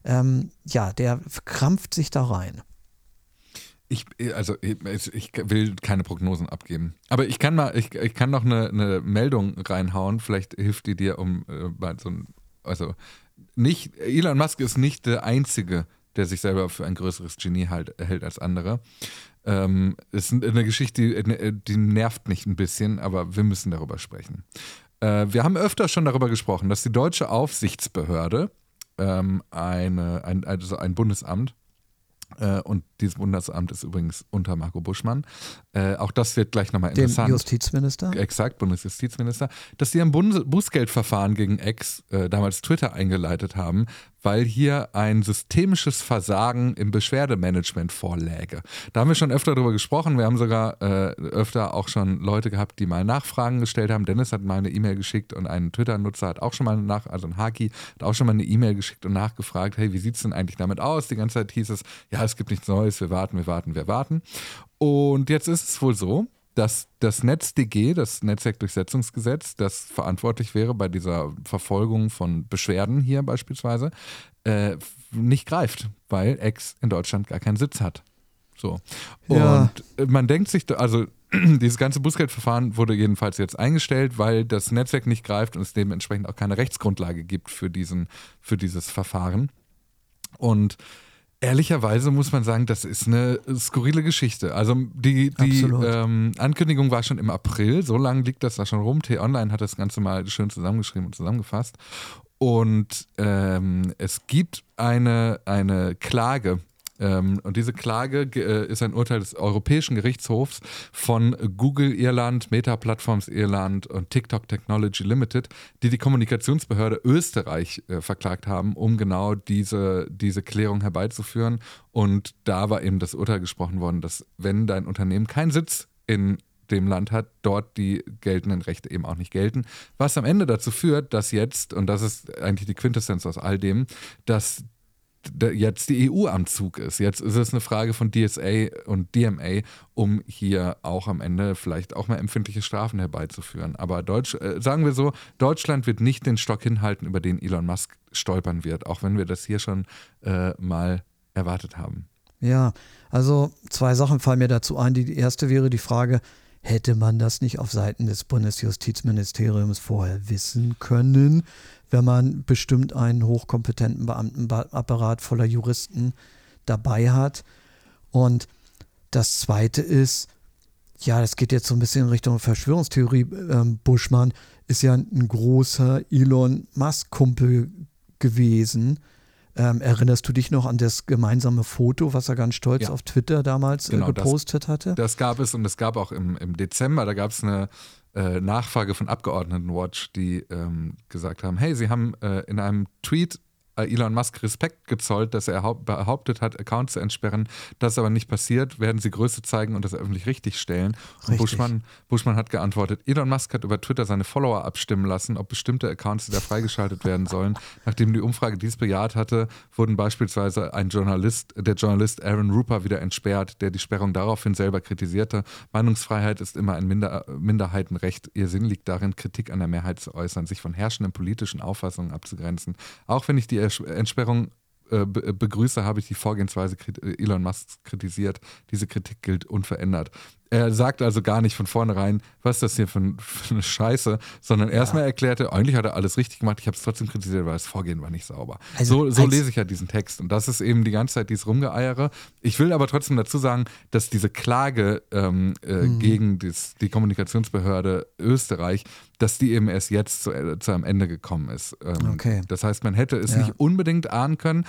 Ähm, ja, der krampft sich da rein. Ich, also ich will keine Prognosen abgeben. Aber ich kann mal, ich, ich kann noch eine, eine Meldung reinhauen. Vielleicht hilft die dir, um äh, so ein, also nicht, Elon Musk ist nicht der Einzige, der sich selber für ein größeres Genie halt, hält als andere. Ähm, ist eine Geschichte, die, die, nervt mich ein bisschen, aber wir müssen darüber sprechen. Äh, wir haben öfter schon darüber gesprochen, dass die deutsche Aufsichtsbehörde ähm, eine, ein, also ein Bundesamt. Äh, und dieses Bundesamt ist übrigens unter Marco Buschmann. Äh, auch das wird gleich nochmal interessant. Dem Justizminister? Exakt, Bundesjustizminister. Dass sie ein Bußgeldverfahren gegen Ex, äh, damals Twitter, eingeleitet haben, weil hier ein systemisches Versagen im Beschwerdemanagement vorläge. Da haben wir schon öfter darüber gesprochen. Wir haben sogar äh, öfter auch schon Leute gehabt, die mal Nachfragen gestellt haben. Dennis hat mal eine E-Mail geschickt und ein Twitter-Nutzer hat auch schon mal nach, also ein Haki, hat auch schon mal eine E-Mail geschickt und nachgefragt, hey, wie sieht es denn eigentlich damit aus? Die ganze Zeit hieß es, ja, es gibt nichts Neues, wir warten, wir warten, wir warten. Und jetzt ist es wohl so, dass das NetzDG, das Netzwerkdurchsetzungsgesetz, das verantwortlich wäre bei dieser Verfolgung von Beschwerden hier beispielsweise, äh, nicht greift, weil Ex in Deutschland gar keinen Sitz hat. So. Und ja. man denkt sich, also dieses ganze Bußgeldverfahren wurde jedenfalls jetzt eingestellt, weil das Netzwerk nicht greift und es dementsprechend auch keine Rechtsgrundlage gibt für, diesen, für dieses Verfahren. Und Ehrlicherweise muss man sagen, das ist eine skurrile Geschichte. Also die, die ähm, Ankündigung war schon im April, so lange liegt das da schon rum. T-Online hat das Ganze mal schön zusammengeschrieben und zusammengefasst. Und ähm, es gibt eine, eine Klage ähm, und diese Klage äh, ist ein Urteil des Europäischen Gerichtshofs von Google Irland, Meta Platforms Irland und TikTok Technology Limited, die die Kommunikationsbehörde Österreich äh, verklagt haben, um genau diese, diese Klärung herbeizuführen. Und da war eben das Urteil gesprochen worden, dass wenn dein Unternehmen keinen Sitz in dem Land hat, dort die geltenden Rechte eben auch nicht gelten. Was am Ende dazu führt, dass jetzt, und das ist eigentlich die Quintessenz aus all dem, dass jetzt die EU am Zug ist. Jetzt ist es eine Frage von DSA und DMA, um hier auch am Ende vielleicht auch mal empfindliche Strafen herbeizuführen. Aber Deutsch, äh, sagen wir so, Deutschland wird nicht den Stock hinhalten, über den Elon Musk stolpern wird, auch wenn wir das hier schon äh, mal erwartet haben. Ja, also zwei Sachen fallen mir dazu ein. Die erste wäre die Frage, hätte man das nicht auf Seiten des Bundesjustizministeriums vorher wissen können? Wenn man bestimmt einen hochkompetenten Beamtenapparat voller Juristen dabei hat. Und das Zweite ist, ja, das geht jetzt so ein bisschen in Richtung Verschwörungstheorie. Ähm, Buschmann ist ja ein großer Elon Musk-Kumpel gewesen. Ähm, erinnerst du dich noch an das gemeinsame Foto, was er ganz stolz ja. auf Twitter damals äh, genau, gepostet das, hatte? Das gab es und es gab auch im, im Dezember, da gab es eine äh, Nachfrage von Abgeordnetenwatch, die ähm, gesagt haben, hey, sie haben äh, in einem Tweet äh, Elon Musk Respekt gezollt, dass er behauptet hat, Accounts zu entsperren. Das aber nicht passiert, werden sie Größe zeigen und das öffentlich richtig stellen. Und Buschmann, Buschmann hat geantwortet, Elon Musk hat über Twitter seine Follower abstimmen lassen, ob bestimmte Accounts wieder freigeschaltet werden sollen. Nachdem die Umfrage dies bejaht hatte, wurden beispielsweise ein Journalist, der Journalist Aaron Rupert wieder entsperrt, der die Sperrung daraufhin selber kritisierte. Meinungsfreiheit ist immer ein Minder Minderheitenrecht. Ihr Sinn liegt darin, Kritik an der Mehrheit zu äußern, sich von herrschenden politischen Auffassungen abzugrenzen. Auch wenn ich die Entsperrung äh, begrüße, habe ich die Vorgehensweise Elon Musk kritisiert. Diese Kritik gilt unverändert. Er sagt also gar nicht von vornherein, was ist das hier für, für eine Scheiße, sondern erstmal ja. erklärte, eigentlich hat er alles richtig gemacht, ich habe es trotzdem kritisiert, weil das Vorgehen war nicht sauber. Also, so, so lese ich ja diesen Text und das ist eben die ganze Zeit dieses Rumgeeiere. Ich will aber trotzdem dazu sagen, dass diese Klage ähm, äh, mhm. gegen dies, die Kommunikationsbehörde Österreich, dass die eben erst jetzt zu, äh, zu einem Ende gekommen ist. Ähm, okay. Das heißt, man hätte es ja. nicht unbedingt ahnen können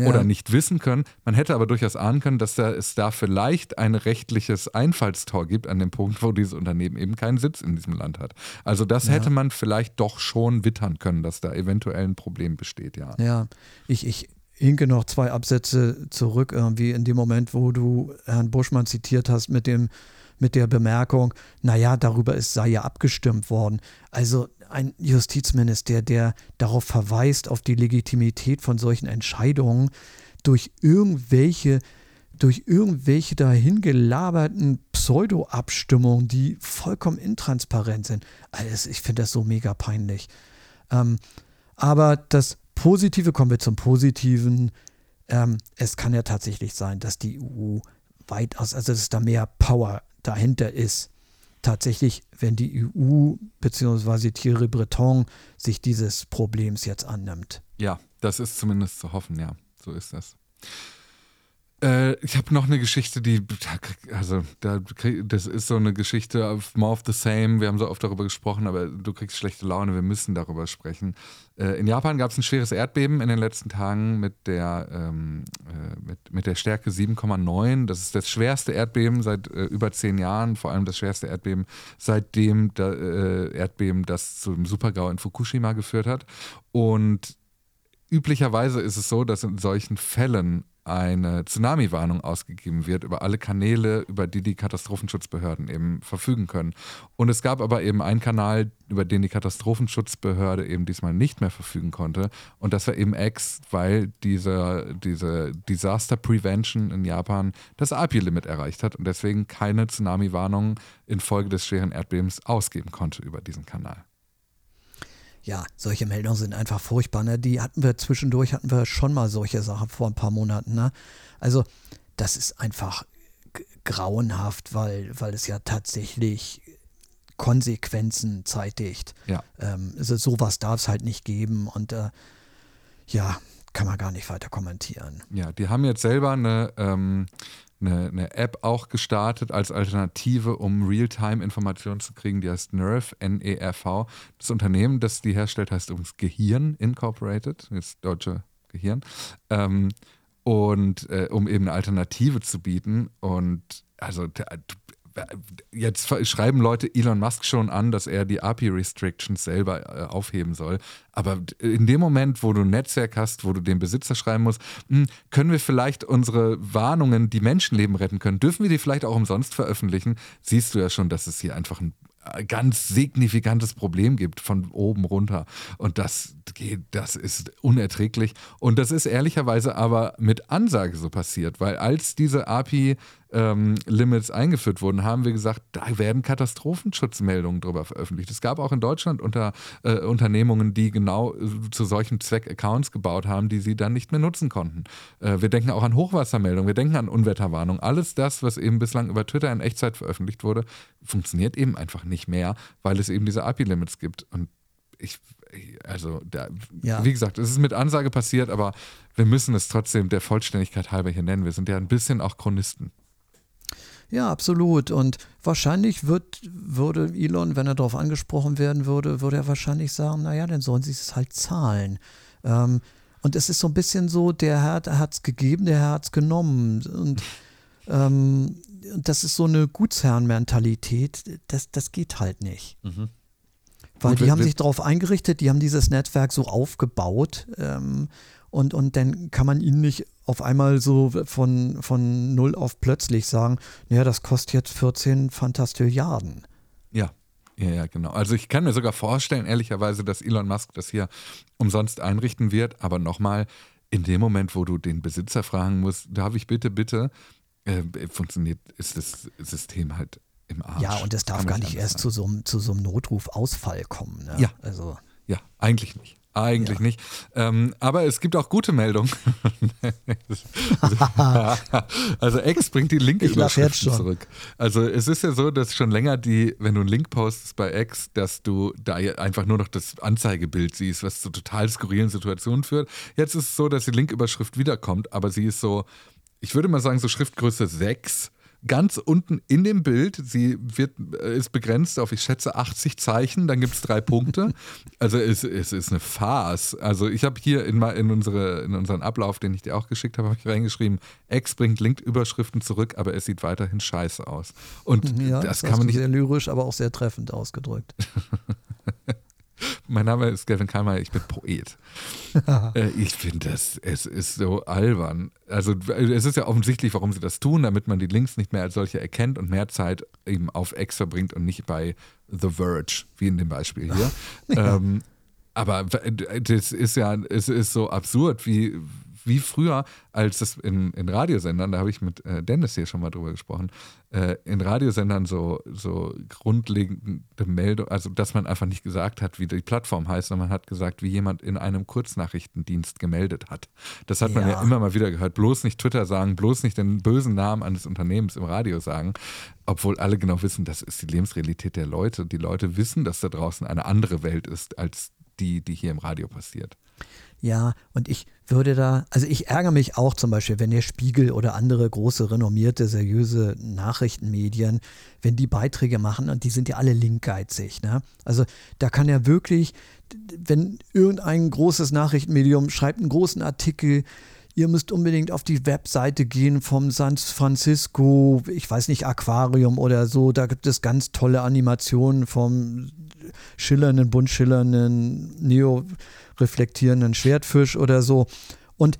ja. oder nicht wissen können. Man hätte aber durchaus ahnen können, dass da, es da vielleicht ein rechtliches Einfallstor gibt an dem Punkt, wo dieses Unternehmen eben keinen Sitz in diesem Land hat. Also das ja. hätte man vielleicht doch schon wittern können, dass da eventuell ein Problem besteht, ja. Ja, ich, ich hinke noch zwei Absätze zurück, irgendwie in dem Moment, wo du Herrn Buschmann zitiert hast mit dem mit der Bemerkung, naja, darüber ist, sei ja abgestimmt worden. Also ein Justizminister, der darauf verweist, auf die Legitimität von solchen Entscheidungen durch irgendwelche durch irgendwelche dahingelaberten Pseudo-Abstimmungen, die vollkommen intransparent sind. Also ich finde das so mega peinlich. Ähm, aber das Positive, kommen wir zum Positiven. Ähm, es kann ja tatsächlich sein, dass die EU weitaus, also dass da mehr Power dahinter ist. Tatsächlich, wenn die EU bzw. Thierry Breton sich dieses Problems jetzt annimmt. Ja, das ist zumindest zu hoffen, ja. So ist das. Äh, ich habe noch eine Geschichte, die, also da, das ist so eine Geschichte of more of the same. Wir haben so oft darüber gesprochen, aber du kriegst schlechte Laune. Wir müssen darüber sprechen. Äh, in Japan gab es ein schweres Erdbeben in den letzten Tagen mit der, ähm, äh, mit, mit der Stärke 7,9. Das ist das schwerste Erdbeben seit äh, über zehn Jahren, vor allem das schwerste Erdbeben seitdem da, äh, Erdbeben, das zum Supergau in Fukushima geführt hat. Und üblicherweise ist es so, dass in solchen Fällen eine Tsunami-Warnung ausgegeben wird über alle Kanäle, über die die Katastrophenschutzbehörden eben verfügen können. Und es gab aber eben einen Kanal, über den die Katastrophenschutzbehörde eben diesmal nicht mehr verfügen konnte. Und das war eben X, weil diese, diese Disaster Prevention in Japan das API-Limit erreicht hat und deswegen keine Tsunami-Warnung infolge des schweren Erdbebens ausgeben konnte über diesen Kanal ja, solche Meldungen sind einfach furchtbar. Ne? Die hatten wir zwischendurch, hatten wir schon mal solche Sachen vor ein paar Monaten. Ne? Also das ist einfach grauenhaft, weil, weil es ja tatsächlich Konsequenzen zeitigt. Ja. Ähm, also sowas darf es halt nicht geben und äh, ja, kann man gar nicht weiter kommentieren. Ja, die haben jetzt selber eine, ähm, eine, eine, App auch gestartet als Alternative, um Realtime-Informationen zu kriegen. Die heißt Nerv, N-E-R-V. Das Unternehmen, das die herstellt, heißt übrigens Gehirn Incorporated, das deutsche Gehirn. Ähm, und äh, um eben eine Alternative zu bieten. Und also jetzt schreiben Leute Elon Musk schon an, dass er die API-Restrictions selber äh, aufheben soll. Aber in dem Moment, wo du ein Netzwerk hast, wo du dem Besitzer schreiben musst, hm, können wir vielleicht unsere Warnungen, die Menschenleben retten können, dürfen wir die vielleicht auch umsonst veröffentlichen, siehst du ja schon, dass es hier einfach ein ganz signifikantes Problem gibt von oben runter. Und das geht, das ist unerträglich. Und das ist ehrlicherweise aber mit Ansage so passiert, weil als diese API ähm, Limits eingeführt wurden, haben wir gesagt, da werden Katastrophenschutzmeldungen drüber veröffentlicht. Es gab auch in Deutschland unter, äh, Unternehmungen, die genau äh, zu solchem Zweck Accounts gebaut haben, die sie dann nicht mehr nutzen konnten. Äh, wir denken auch an Hochwassermeldungen, wir denken an Unwetterwarnungen. Alles das, was eben bislang über Twitter in Echtzeit veröffentlicht wurde, funktioniert eben einfach nicht mehr, weil es eben diese API-Limits gibt. Und ich, also, da, ja. wie gesagt, es ist mit Ansage passiert, aber wir müssen es trotzdem der Vollständigkeit halber hier nennen. Wir sind ja ein bisschen auch Chronisten. Ja, absolut. Und wahrscheinlich wird, würde Elon, wenn er darauf angesprochen werden würde, würde er wahrscheinlich sagen, naja, dann sollen sie es halt zahlen. Ähm, und es ist so ein bisschen so, der Herr hat es gegeben, der Herr hat es genommen. Und ähm, das ist so eine Gutsherrenmentalität, das, das geht halt nicht. Mhm. Weil die haben sich darauf eingerichtet, die haben dieses Netzwerk so aufgebaut ähm, und, und dann kann man ihnen nicht auf einmal so von, von null auf plötzlich sagen, naja, das kostet jetzt 14 Fantastilliarden. Ja. Ja, ja, genau. Also ich kann mir sogar vorstellen, ehrlicherweise, dass Elon Musk das hier umsonst einrichten wird. Aber nochmal, in dem Moment, wo du den Besitzer fragen musst, darf ich bitte, bitte, äh, funktioniert, ist das System halt im Arsch. Ja, und es darf gar nicht erst zu so, zu so einem Notrufausfall kommen. Ne? Ja. Also. Ja, eigentlich nicht. Eigentlich ja. nicht. Ähm, aber es gibt auch gute Meldungen. also X bringt die Link-Überschriften zurück. Also es ist ja so, dass schon länger die, wenn du einen Link postest bei X, dass du da einfach nur noch das Anzeigebild siehst, was zu total skurrilen Situationen führt. Jetzt ist es so, dass die Link-Überschrift wiederkommt, aber sie ist so, ich würde mal sagen, so Schriftgröße 6 ganz unten in dem Bild. Sie wird, äh, ist begrenzt auf, ich schätze, 80 Zeichen. Dann gibt es drei Punkte. Also es, es ist eine Farce. Also ich habe hier in, in, unsere, in unseren Ablauf, den ich dir auch geschickt habe, habe ich reingeschrieben, X bringt Link-Überschriften zurück, aber es sieht weiterhin scheiße aus. Und ja, das, das kann man nicht. Sehr lyrisch, aber auch sehr treffend ausgedrückt. Mein Name ist Gavin Kalmer, ich bin Poet. äh, ich finde das, es ist so albern. Also es ist ja offensichtlich, warum sie das tun, damit man die Links nicht mehr als solche erkennt und mehr Zeit eben auf X verbringt und nicht bei The Verge, wie in dem Beispiel hier. ja. ähm, aber das ist ja, es ist so absurd, wie, wie früher, als es in, in Radiosendern, da habe ich mit äh, Dennis hier schon mal drüber gesprochen, äh, in Radiosendern so, so grundlegende Meldung, also dass man einfach nicht gesagt hat, wie die Plattform heißt, sondern man hat gesagt, wie jemand in einem Kurznachrichtendienst gemeldet hat. Das hat man ja immer mal wieder gehört. Bloß nicht Twitter sagen, bloß nicht den bösen Namen eines Unternehmens im Radio sagen, obwohl alle genau wissen, das ist die Lebensrealität der Leute. Die Leute wissen, dass da draußen eine andere Welt ist als die, die hier im Radio passiert. Ja, und ich würde da, also ich ärgere mich auch zum Beispiel, wenn der Spiegel oder andere große, renommierte, seriöse Nachrichtenmedien, wenn die Beiträge machen und die sind ja alle linkgeizig. Ne? Also da kann ja wirklich, wenn irgendein großes Nachrichtenmedium schreibt einen großen Artikel, ihr müsst unbedingt auf die Webseite gehen vom San Francisco, ich weiß nicht, Aquarium oder so, da gibt es ganz tolle Animationen vom schillernden, bunt schillernden Neo reflektierenden Schwertfisch oder so. Und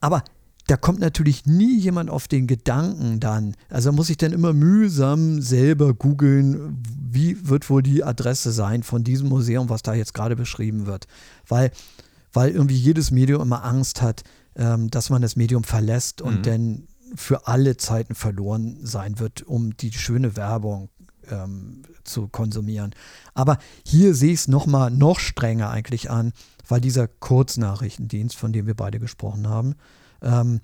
aber da kommt natürlich nie jemand auf den Gedanken dann. Also muss ich dann immer mühsam selber googeln, wie wird wohl die Adresse sein von diesem Museum, was da jetzt gerade beschrieben wird. Weil, weil irgendwie jedes Medium immer Angst hat, ähm, dass man das Medium verlässt und mhm. dann für alle Zeiten verloren sein wird, um die schöne Werbung ähm, zu konsumieren. Aber hier sehe ich es nochmal noch strenger eigentlich an weil dieser Kurznachrichtendienst, von dem wir beide gesprochen haben, ähm,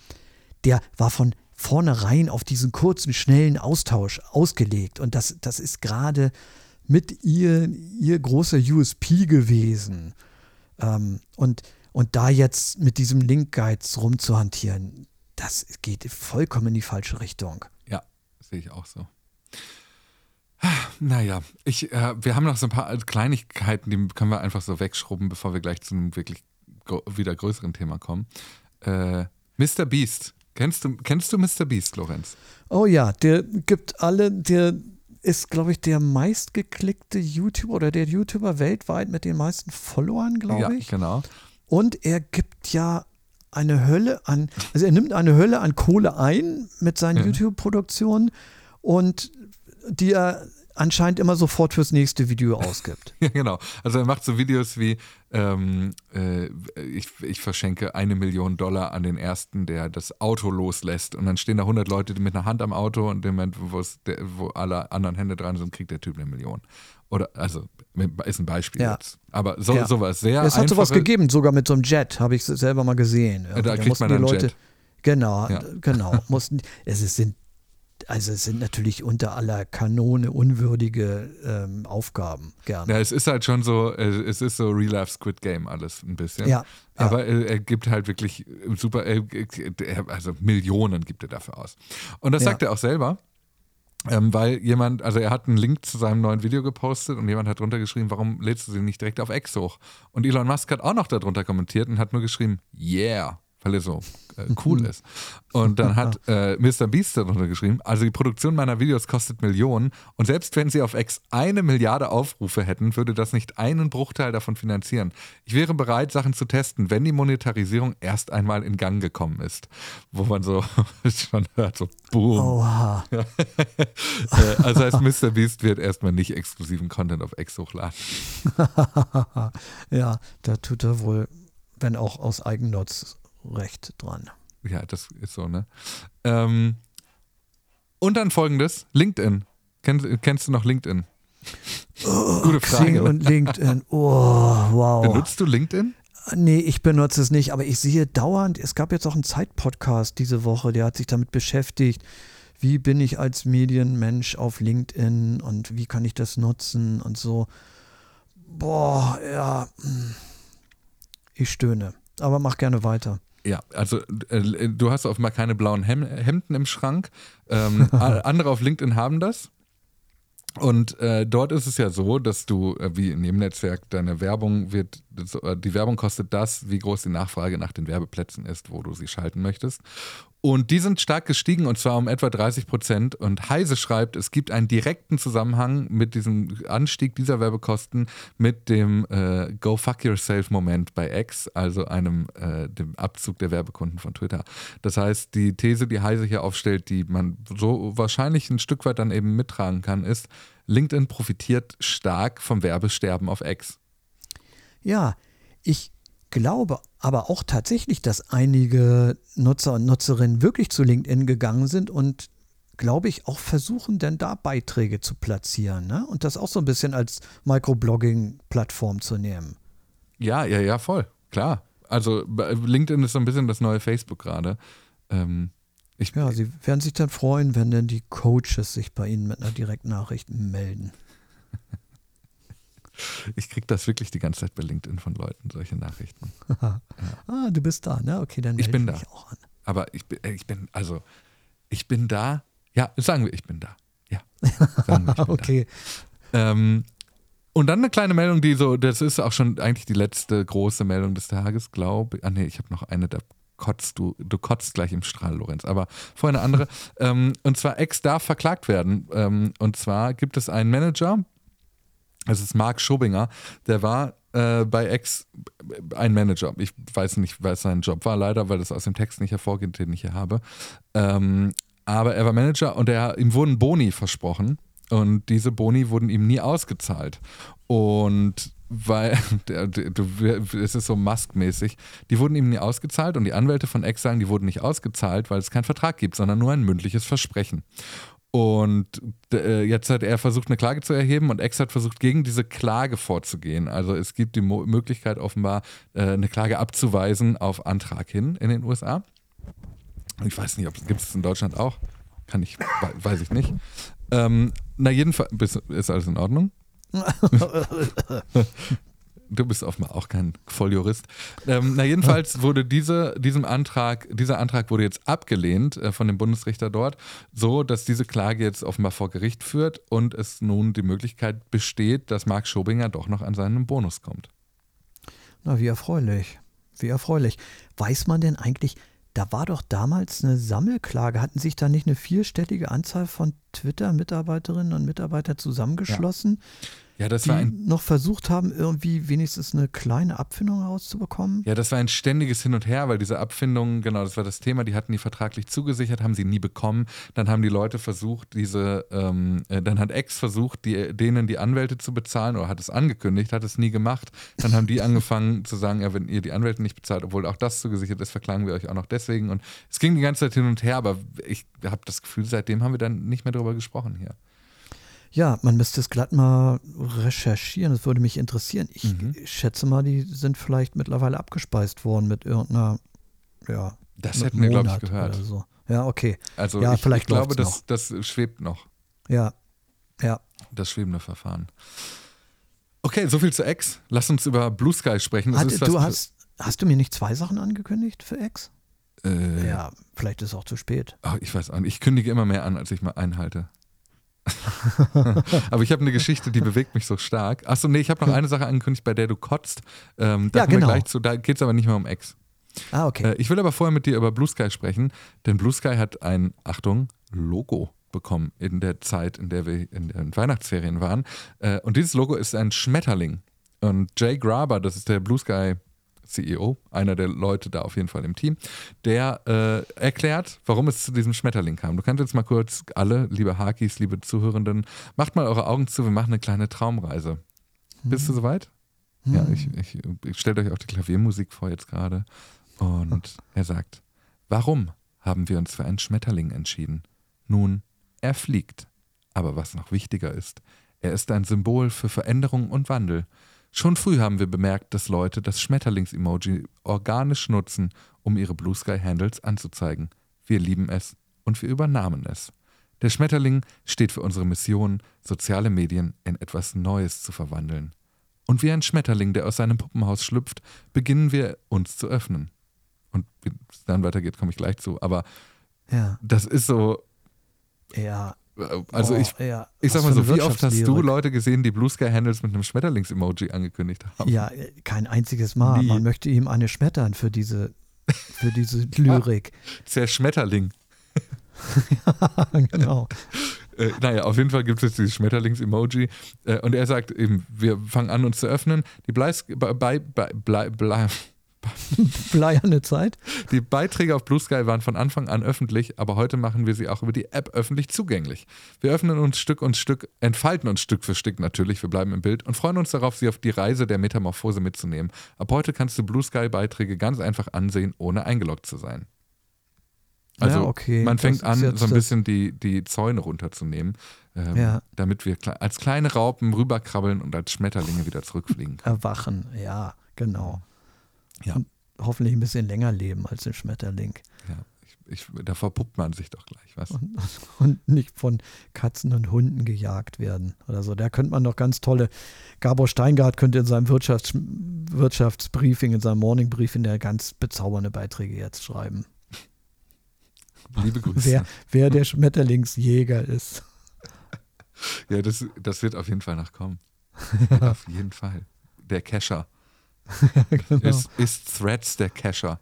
der war von vornherein auf diesen kurzen, schnellen Austausch ausgelegt. Und das, das ist gerade mit ihr, ihr großer USP gewesen. Ähm, und, und da jetzt mit diesem Link-Guides rumzuhantieren, das geht vollkommen in die falsche Richtung. Ja, sehe ich auch so. Naja, ich, äh, wir haben noch so ein paar Kleinigkeiten, die können wir einfach so wegschrubben, bevor wir gleich zu einem wirklich wieder größeren Thema kommen. Äh, Mr. Beast. Kennst du, kennst du Mr. Beast, Lorenz? Oh ja, der gibt alle, der ist, glaube ich, der meistgeklickte YouTuber oder der YouTuber weltweit mit den meisten Followern, glaube ich. Ja, genau. Und er gibt ja eine Hölle an, also er nimmt eine Hölle an Kohle ein mit seinen ja. YouTube-Produktionen und die er anscheinend immer sofort fürs nächste Video ausgibt. ja, genau. Also er macht so Videos wie, ähm, äh, ich, ich verschenke eine Million Dollar an den Ersten, der das Auto loslässt. Und dann stehen da 100 Leute mit einer Hand am Auto und im Moment, wo alle anderen Hände dran sind, kriegt der Typ eine Million. Oder, also, ist ein Beispiel ja. jetzt. Aber so, ja. sowas sehr Es hat sowas gegeben, sogar mit so einem Jet, habe ich selber mal gesehen. Ja, da kriegt man dann Leute, Jet. Genau, ja. genau. Mussten, es sind also es sind natürlich unter aller Kanone unwürdige ähm, Aufgaben, gerne. Ja, es ist halt schon so, äh, es ist so Real Life Squid Game alles ein bisschen. Ja. Aber ja. er gibt halt wirklich super, also Millionen gibt er dafür aus. Und das sagt ja. er auch selber. Ähm, weil jemand, also er hat einen Link zu seinem neuen Video gepostet und jemand hat drunter geschrieben, warum lädst du sie nicht direkt auf X hoch? Und Elon Musk hat auch noch darunter kommentiert und hat nur geschrieben, yeah weil er so äh, cool ist. Und dann hat äh, Mr. Beast darunter geschrieben, also die Produktion meiner Videos kostet Millionen und selbst wenn sie auf X eine Milliarde Aufrufe hätten, würde das nicht einen Bruchteil davon finanzieren. Ich wäre bereit, Sachen zu testen, wenn die Monetarisierung erst einmal in Gang gekommen ist. Wo man so schon hört, so boom. Oha. Äh, also heißt, Mr. Beast wird erstmal nicht exklusiven Content auf X hochladen. ja, da tut er wohl, wenn auch aus Eigennutz recht dran. Ja, das ist so, ne? Ähm, und dann folgendes: LinkedIn. Kennst, kennst du noch LinkedIn? Oh, Gute Frage. Xing ne? und LinkedIn. Oh, wow. Benutzt du LinkedIn? Nee, ich benutze es nicht, aber ich sehe dauernd, es gab jetzt auch einen Zeitpodcast diese Woche, der hat sich damit beschäftigt, wie bin ich als Medienmensch auf LinkedIn und wie kann ich das nutzen und so. Boah, ja. Hm. Ich stöhne, aber mach gerne weiter. Ja, also äh, du hast offenbar keine blauen Hem Hemden im Schrank. Ähm, andere auf LinkedIn haben das. Und äh, dort ist es ja so, dass du, äh, wie in dem Netzwerk, deine Werbung wird, äh, die Werbung kostet das, wie groß die Nachfrage nach den Werbeplätzen ist, wo du sie schalten möchtest. Und die sind stark gestiegen und zwar um etwa 30 Prozent. Und Heise schreibt, es gibt einen direkten Zusammenhang mit diesem Anstieg dieser Werbekosten mit dem äh, Go Fuck Yourself-Moment bei X, also einem äh, dem Abzug der Werbekunden von Twitter. Das heißt, die These, die Heise hier aufstellt, die man so wahrscheinlich ein Stück weit dann eben mittragen kann, ist, LinkedIn profitiert stark vom Werbesterben auf X. Ja, ich glaube aber auch tatsächlich, dass einige Nutzer und Nutzerinnen wirklich zu LinkedIn gegangen sind und glaube ich, auch versuchen, denn da Beiträge zu platzieren ne? und das auch so ein bisschen als Microblogging-Plattform zu nehmen. Ja, ja, ja, voll, klar. Also LinkedIn ist so ein bisschen das neue Facebook gerade. Ähm, ja, sie werden sich dann freuen, wenn dann die Coaches sich bei Ihnen mit einer Direktnachricht melden. Ich kriege das wirklich die ganze Zeit bei LinkedIn von Leuten, solche Nachrichten. ah, du bist da, ne? Okay, dann Ich bin melde da. mich auch an. Aber ich bin, äh, ich bin, also, ich bin da. Ja, sagen wir, ich bin da. Ja. Wir, bin Okay. da. Ähm, und dann eine kleine Meldung, die so, das ist auch schon eigentlich die letzte große Meldung des Tages, glaube ich. Ah, nee, ich habe noch eine, da kotzt du, du kotzt gleich im Strahl, Lorenz. Aber vorher eine andere. ähm, und zwar, Ex darf verklagt werden. Ähm, und zwar gibt es einen Manager, das ist Marc Schobinger, der war äh, bei Ex ein Manager. Ich weiß nicht, was sein Job war, leider, weil das aus dem Text nicht hervorgeht, den ich hier habe. Ähm, aber er war Manager und er, ihm wurden Boni versprochen. Und diese Boni wurden ihm nie ausgezahlt. Und weil, es ist so Musk-mäßig, die wurden ihm nie ausgezahlt und die Anwälte von Ex sagen, die wurden nicht ausgezahlt, weil es keinen Vertrag gibt, sondern nur ein mündliches Versprechen. Und äh, jetzt hat er versucht, eine Klage zu erheben und Ex hat versucht, gegen diese Klage vorzugehen. Also es gibt die Mo Möglichkeit offenbar, äh, eine Klage abzuweisen auf Antrag hin in den USA. Ich weiß nicht, ob es gibt es in Deutschland auch. Kann ich, we- weiß ich nicht. Ähm, na, jedenfalls ist alles in Ordnung. Du bist offenbar auch kein Volljurist. Ähm, na, jedenfalls wurde diese, diesem Antrag, dieser Antrag wurde jetzt abgelehnt äh, von dem Bundesrichter dort, so dass diese Klage jetzt offenbar vor Gericht führt und es nun die Möglichkeit besteht, dass Marc Schobinger doch noch an seinen Bonus kommt. Na, wie erfreulich. Wie erfreulich. Weiß man denn eigentlich, da war doch damals eine Sammelklage. Hatten sich da nicht eine vierstellige Anzahl von Twitter-Mitarbeiterinnen und Mitarbeitern zusammengeschlossen, Ja, das die war ein noch versucht haben, irgendwie wenigstens eine kleine Abfindung rauszubekommen? Ja, das war ein ständiges Hin und Her, weil diese Abfindungen, genau, das war das Thema, die hatten die vertraglich zugesichert, haben sie nie bekommen. Dann haben die Leute versucht, diese, ähm, äh, dann hat Ex versucht, die, denen die Anwälte zu bezahlen oder hat es angekündigt, hat es nie gemacht. Dann haben die angefangen zu sagen, ja, wenn ihr die Anwälte nicht bezahlt, obwohl auch das zugesichert ist, verklagen wir euch auch noch deswegen. Und es ging die ganze Zeit hin und her, aber ich habe das Gefühl, seitdem haben wir dann nicht mehr darüber gesprochen hier. Ja, man müsste es glatt mal recherchieren. Das würde mich interessieren. Ich Mhm. schätze mal, die sind vielleicht mittlerweile abgespeist worden mit irgendeiner, ja, Das hätten wir, glaube ich, gehört. So. Ja, okay. Also Ja, ich, vielleicht ich glaube, das, das schwebt noch. Ja, ja. Das schwebende Verfahren. Okay, soviel zu Ex. Lass uns über Blue Sky sprechen. Hat, du hast, hast du mir nicht zwei Sachen angekündigt für Ex? Äh, Ja, vielleicht ist es auch zu spät. ach, ich weiß auch nicht. Ich kündige immer mehr an, als ich mal einhalte. Aber ich habe eine Geschichte, die bewegt mich so stark. Achso, nee, ich habe noch eine Sache angekündigt, bei der du kotzt. Ähm, da Ja, genau. wir gleich zu. Da geht es aber nicht mehr um Ex. Ah, okay. Äh, ich will aber vorher mit dir über Blue Sky sprechen, denn Blue Sky hat ein, Achtung, Logo bekommen in der Zeit, in der wir in den Weihnachtsferien waren. Äh, und dieses Logo ist ein Schmetterling. Und Jay Graber, das ist der Blue Sky CEO, einer der Leute da auf jeden Fall im Team, der äh, erklärt, warum es zu diesem Schmetterling kam. Du kannst jetzt mal kurz alle, liebe Hakis, liebe Zuhörenden, macht mal eure Augen zu, wir machen eine kleine Traumreise. Bist du soweit? Ja, ich, ich, ich stellt euch auch die Klaviermusik vor jetzt gerade. Und er sagt, warum haben wir uns für einen Schmetterling entschieden? Nun, er fliegt. Aber was noch wichtiger ist, er ist ein Symbol für Veränderung und Wandel. Schon früh haben wir bemerkt, dass Leute das Schmetterlings-Emoji organisch nutzen, um ihre Blue Sky Handles anzuzeigen. Wir lieben es und wir übernahmen es. Der Schmetterling steht für unsere Mission, soziale Medien in etwas Neues zu verwandeln. Und wie ein Schmetterling, der aus seinem Puppenhaus schlüpft, beginnen wir uns zu öffnen. Und wie es dann weitergeht, komme ich gleich zu. Aber ja, das ist so, ja. Also Oh, ich, ja. ich sag mal so, wie oft hast du. Leute gesehen, die Blue Sky Handles mit einem Schmetterlings-Emoji angekündigt haben? Ja, äh, kein einziges Mal. Nie. Man möchte ihm eine schmettern für diese, für diese Lyrik. Der Schmetterling. genau. Äh, naja, auf jeden Fall gibt es jetzt dieses Schmetterlings-Emoji. Äh, und er sagt eben, wir fangen an, uns zu öffnen. Die, Bleis, bei, bei, bei, Bleierne Zeit. die Beiträge auf Blue Sky waren von Anfang an öffentlich, aber heute machen wir sie auch über die App öffentlich zugänglich. Wir öffnen uns Stück und Stück, entfalten uns Stück für Stück natürlich, wir bleiben im Bild und freuen uns darauf, sie auf die Reise der Metamorphose mitzunehmen. Ab heute kannst du Blue Sky-Beiträge ganz einfach ansehen, ohne eingeloggt zu sein. Also Ja, okay. man fängt an, so ein bisschen die, die Zäune runterzunehmen, ähm, Ja. damit wir als kleine Raupen rüberkrabbeln und als Schmetterlinge wieder zurückfliegen. Erwachen, ja, genau. Ja. Und hoffentlich ein bisschen länger leben als ein Schmetterling. Ja, ich, ich, da verpuppt man sich doch gleich, was? Und, und, nicht von Katzen und Hunden gejagt werden oder so. Da könnte man noch ganz tolle, Gabor Steingart könnte in seinem Wirtschafts, Wirtschaftsbriefing, in seinem Morning Briefing der ganz bezaubernde Beiträge jetzt schreiben. Liebe Grüße. Wer, wer der Schmetterlingsjäger ist. Ja, das, das wird auf jeden Fall noch kommen. auf jeden Fall. Der Kescher. genau. ist, ist Threads der Cacher.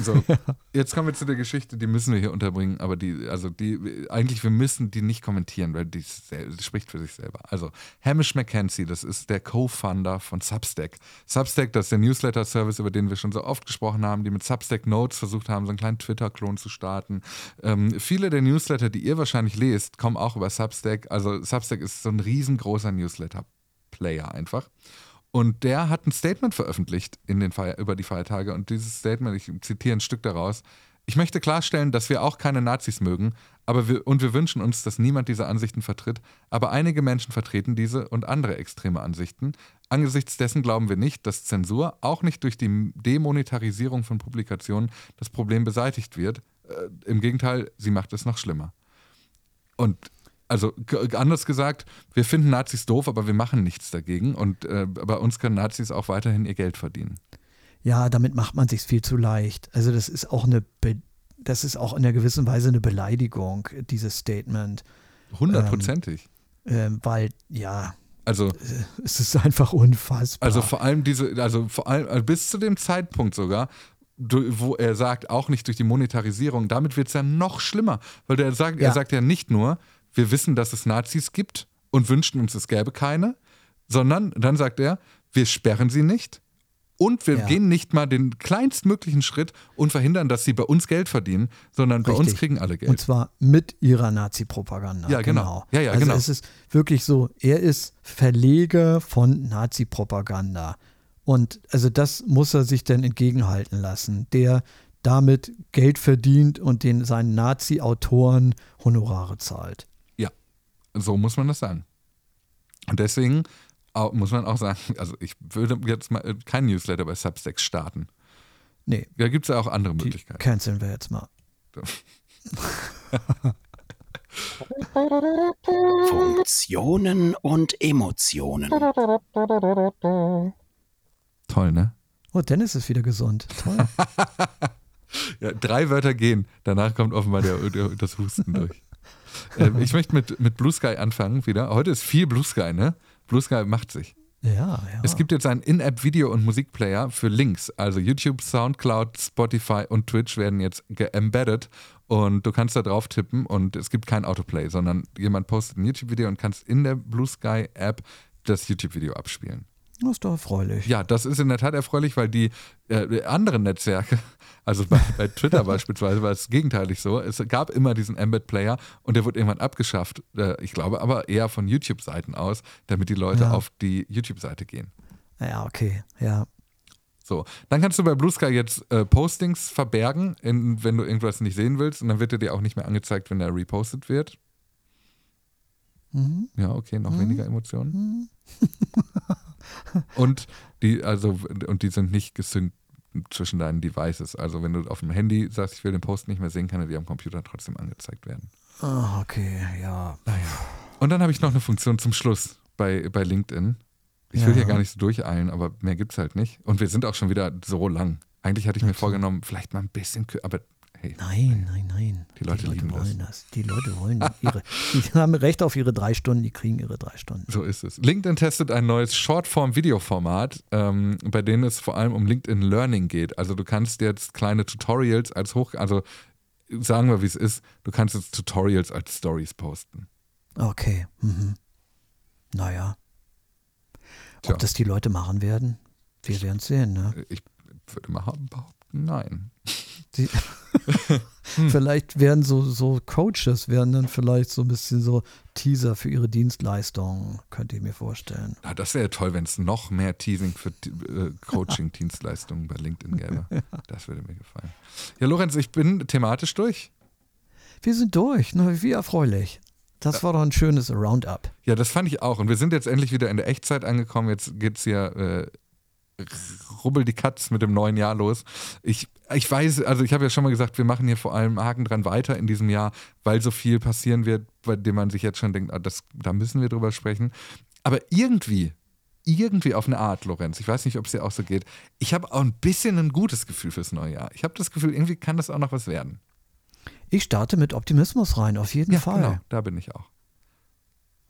So, jetzt kommen wir zu der Geschichte, die müssen wir hier unterbringen, aber die, also die, eigentlich, wir müssen die nicht kommentieren, weil die, die spricht für sich selber. Also, Hamish McKenzie, das ist der Co-Founder von Substack. Substack, das ist der Newsletter-Service, über den wir schon so oft gesprochen haben, die mit Substack Notes versucht haben, so einen kleinen Twitter-Klon zu starten. Ähm, viele der Newsletter, die ihr wahrscheinlich lest, kommen auch über Substack. Also, Substack ist so ein riesengroßer Newsletter-Player einfach. Und der hat ein Statement veröffentlicht in den Feier über die Feiertage. Und dieses Statement, ich zitiere ein Stück daraus. Ich möchte klarstellen, dass wir auch keine Nazis mögen, aber wir, und wir wünschen uns, dass niemand diese Ansichten vertritt. Aber einige Menschen vertreten diese und andere extreme Ansichten. Angesichts dessen glauben wir nicht, dass Zensur, auch nicht durch die Demonetarisierung von Publikationen, das Problem beseitigt wird. Äh, Im Gegenteil, sie macht es noch schlimmer. Und also anders gesagt, wir finden Nazis doof, aber wir machen nichts dagegen. Und äh, bei uns können Nazis auch weiterhin ihr Geld verdienen. Ja, damit macht man sich viel zu leicht. Also das ist auch eine, Be das ist auch in einer gewissen Weise eine Beleidigung, dieses Statement. Hundertprozentig. Ähm, äh, weil, ja, also, es ist einfach unfassbar. Also vor allem diese, also vor allem also bis zu dem Zeitpunkt sogar, wo er sagt, auch nicht durch die Monetarisierung, damit wird es ja noch schlimmer. Weil der sagt, ja. er sagt ja nicht nur, wir wissen, dass es Nazis gibt und wünschten uns, es gäbe keine, sondern dann sagt er, wir sperren sie nicht und wir ja. gehen nicht mal den kleinstmöglichen Schritt und verhindern, dass sie bei uns Geld verdienen, sondern Richtig. bei uns kriegen alle Geld. Und zwar mit ihrer Nazi-Propaganda. Ja, genau. genau. Ja, ja, also genau. es ist wirklich so, er ist Verleger von Nazi-Propaganda. Und also das muss er sich dann entgegenhalten lassen. Der damit Geld verdient und den seinen Nazi-Autoren Honorare zahlt. So muss man das sagen. Und deswegen muss man auch sagen, also ich würde jetzt mal kein Newsletter bei Substack starten. Nee. Da gibt es ja auch andere Möglichkeiten. Canceln wir jetzt mal. Funktionen und Emotionen. Toll, ne? Oh, Dennis ist wieder gesund. Toll. ja, drei Wörter gehen. Danach kommt offenbar der, der, das Husten durch. Ähm, ich möchte mit, mit Blue Sky anfangen wieder. Heute ist viel Blue Sky, ne? Blue Sky macht sich. Ja, ja. Es gibt jetzt einen In-App-Video- und Musikplayer für Links. Also YouTube, Soundcloud, Spotify und Twitch werden jetzt embedded und du kannst da drauf tippen und es gibt kein Autoplay, sondern jemand postet ein YouTube-Video und kannst in der Blue Sky-App das YouTube-Video abspielen. Das ist doch erfreulich. Ja, das ist in der Tat erfreulich, weil die äh, anderen Netzwerke, also bei, bei Twitter beispielsweise, war es gegenteilig so. Es gab immer diesen Embed-Player und der wurde irgendwann abgeschafft. Äh, ich glaube aber eher von YouTube-Seiten aus, damit die Leute ja. auf die YouTube-Seite gehen. Ja, okay, ja. So, dann kannst du bei Blue Sky jetzt äh, Postings verbergen, in, wenn du irgendwas nicht sehen willst, und dann wird er dir auch nicht mehr angezeigt, wenn er repostet wird. Mhm. Ja, okay, noch mhm. weniger Emotionen. Mhm. und die, also, und die sind nicht gesynkt zwischen deinen Devices. Also wenn du auf dem Handy sagst, ich will den Post nicht mehr sehen, kann er dir am Computer trotzdem angezeigt werden. Ah, okay, ja. Naja. Und dann habe ich noch eine Funktion zum Schluss bei, bei LinkedIn. Ich will ja. hier gar nicht so durcheilen, aber mehr gibt es halt nicht. Und wir sind auch schon wieder so lang. Eigentlich hatte ich mir vorgenommen, vielleicht mal ein bisschen, aber Hey, nein, nein, nein. Die Leute, die Leute wollen das. das. Die Leute wollen ihre, die haben Recht auf ihre drei Stunden, die kriegen ihre drei Stunden. So ist es. LinkedIn testet ein neues Shortform-Videoformat, ähm, bei dem es vor allem um LinkedIn Learning geht. Also du kannst jetzt kleine Tutorials als hoch, also sagen wir, wie es ist, du kannst jetzt Tutorials als Stories posten. Okay. Mhm. Naja. Ob Tja. das die Leute machen werden, wir werden es sehen. Ne? Ich würde mal behaupten, nein. Die, vielleicht werden so, so Coaches, werden dann vielleicht so ein bisschen so Teaser für ihre Dienstleistungen, könnte ich mir vorstellen. Ja, das wäre toll, wenn es noch mehr Teasing für äh, Coaching-Dienstleistungen bei LinkedIn gäbe. Das würde mir gefallen. Ja, Lorenz, ich bin thematisch durch. Wir sind durch, na, wie erfreulich. Das war doch ein schönes Roundup. Ja, das fand ich auch. Und wir sind jetzt endlich wieder in der Echtzeit angekommen. Jetzt geht es ja äh, rubbel die Katz mit dem neuen Jahr los. Ich, ich weiß, also ich habe ja schon mal gesagt, wir machen hier vor allem Haken dran weiter in diesem Jahr, weil so viel passieren wird, bei dem man sich jetzt schon denkt, ah, das, da müssen wir drüber sprechen. Aber irgendwie, irgendwie auf eine Art, Lorenz, ich weiß nicht, ob es dir auch so geht, ich habe auch ein bisschen ein gutes Gefühl fürs neue Jahr. Ich habe das Gefühl, irgendwie kann das auch noch was werden. Ich starte mit Optimismus rein, auf jeden ja, Fall. genau, da bin ich auch.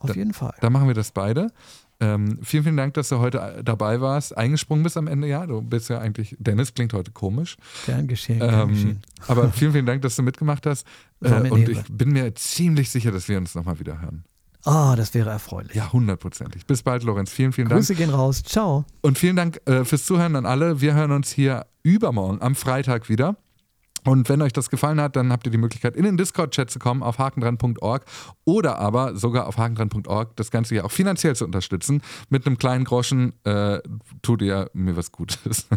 Auf Da- jeden Fall. Da machen wir das beide. Ähm, vielen, vielen Dank, dass du heute äh, dabei warst, eingesprungen bist am Ende. Ja, du bist ja eigentlich, Dennis klingt heute komisch. Gern geschehen, gern Ähm, geschehen. aber vielen, vielen Dank, dass du mitgemacht hast. Äh, und ich bin mir ziemlich sicher, dass wir uns nochmal wieder hören. Ah, das wäre erfreulich. Ja, hundertprozentig. Bis bald, Lorenz. Vielen, vielen Dank. Grüße gehen raus. Ciao. Und vielen Dank äh, fürs Zuhören an alle. Wir hören uns hier übermorgen am Freitag wieder. Und wenn euch das gefallen hat, dann habt ihr die Möglichkeit, in den Discord-Chat zu kommen auf hakendran.org oder aber sogar auf hakendran.org das Ganze ja auch finanziell zu unterstützen. Mit einem kleinen Groschen äh, tut ihr mir was Gutes.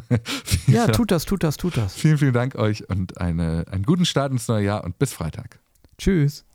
Ja, tut das, tut das, tut das. vielen, vielen Dank euch und eine, einen guten Start ins neue Jahr und bis Freitag. Tschüss.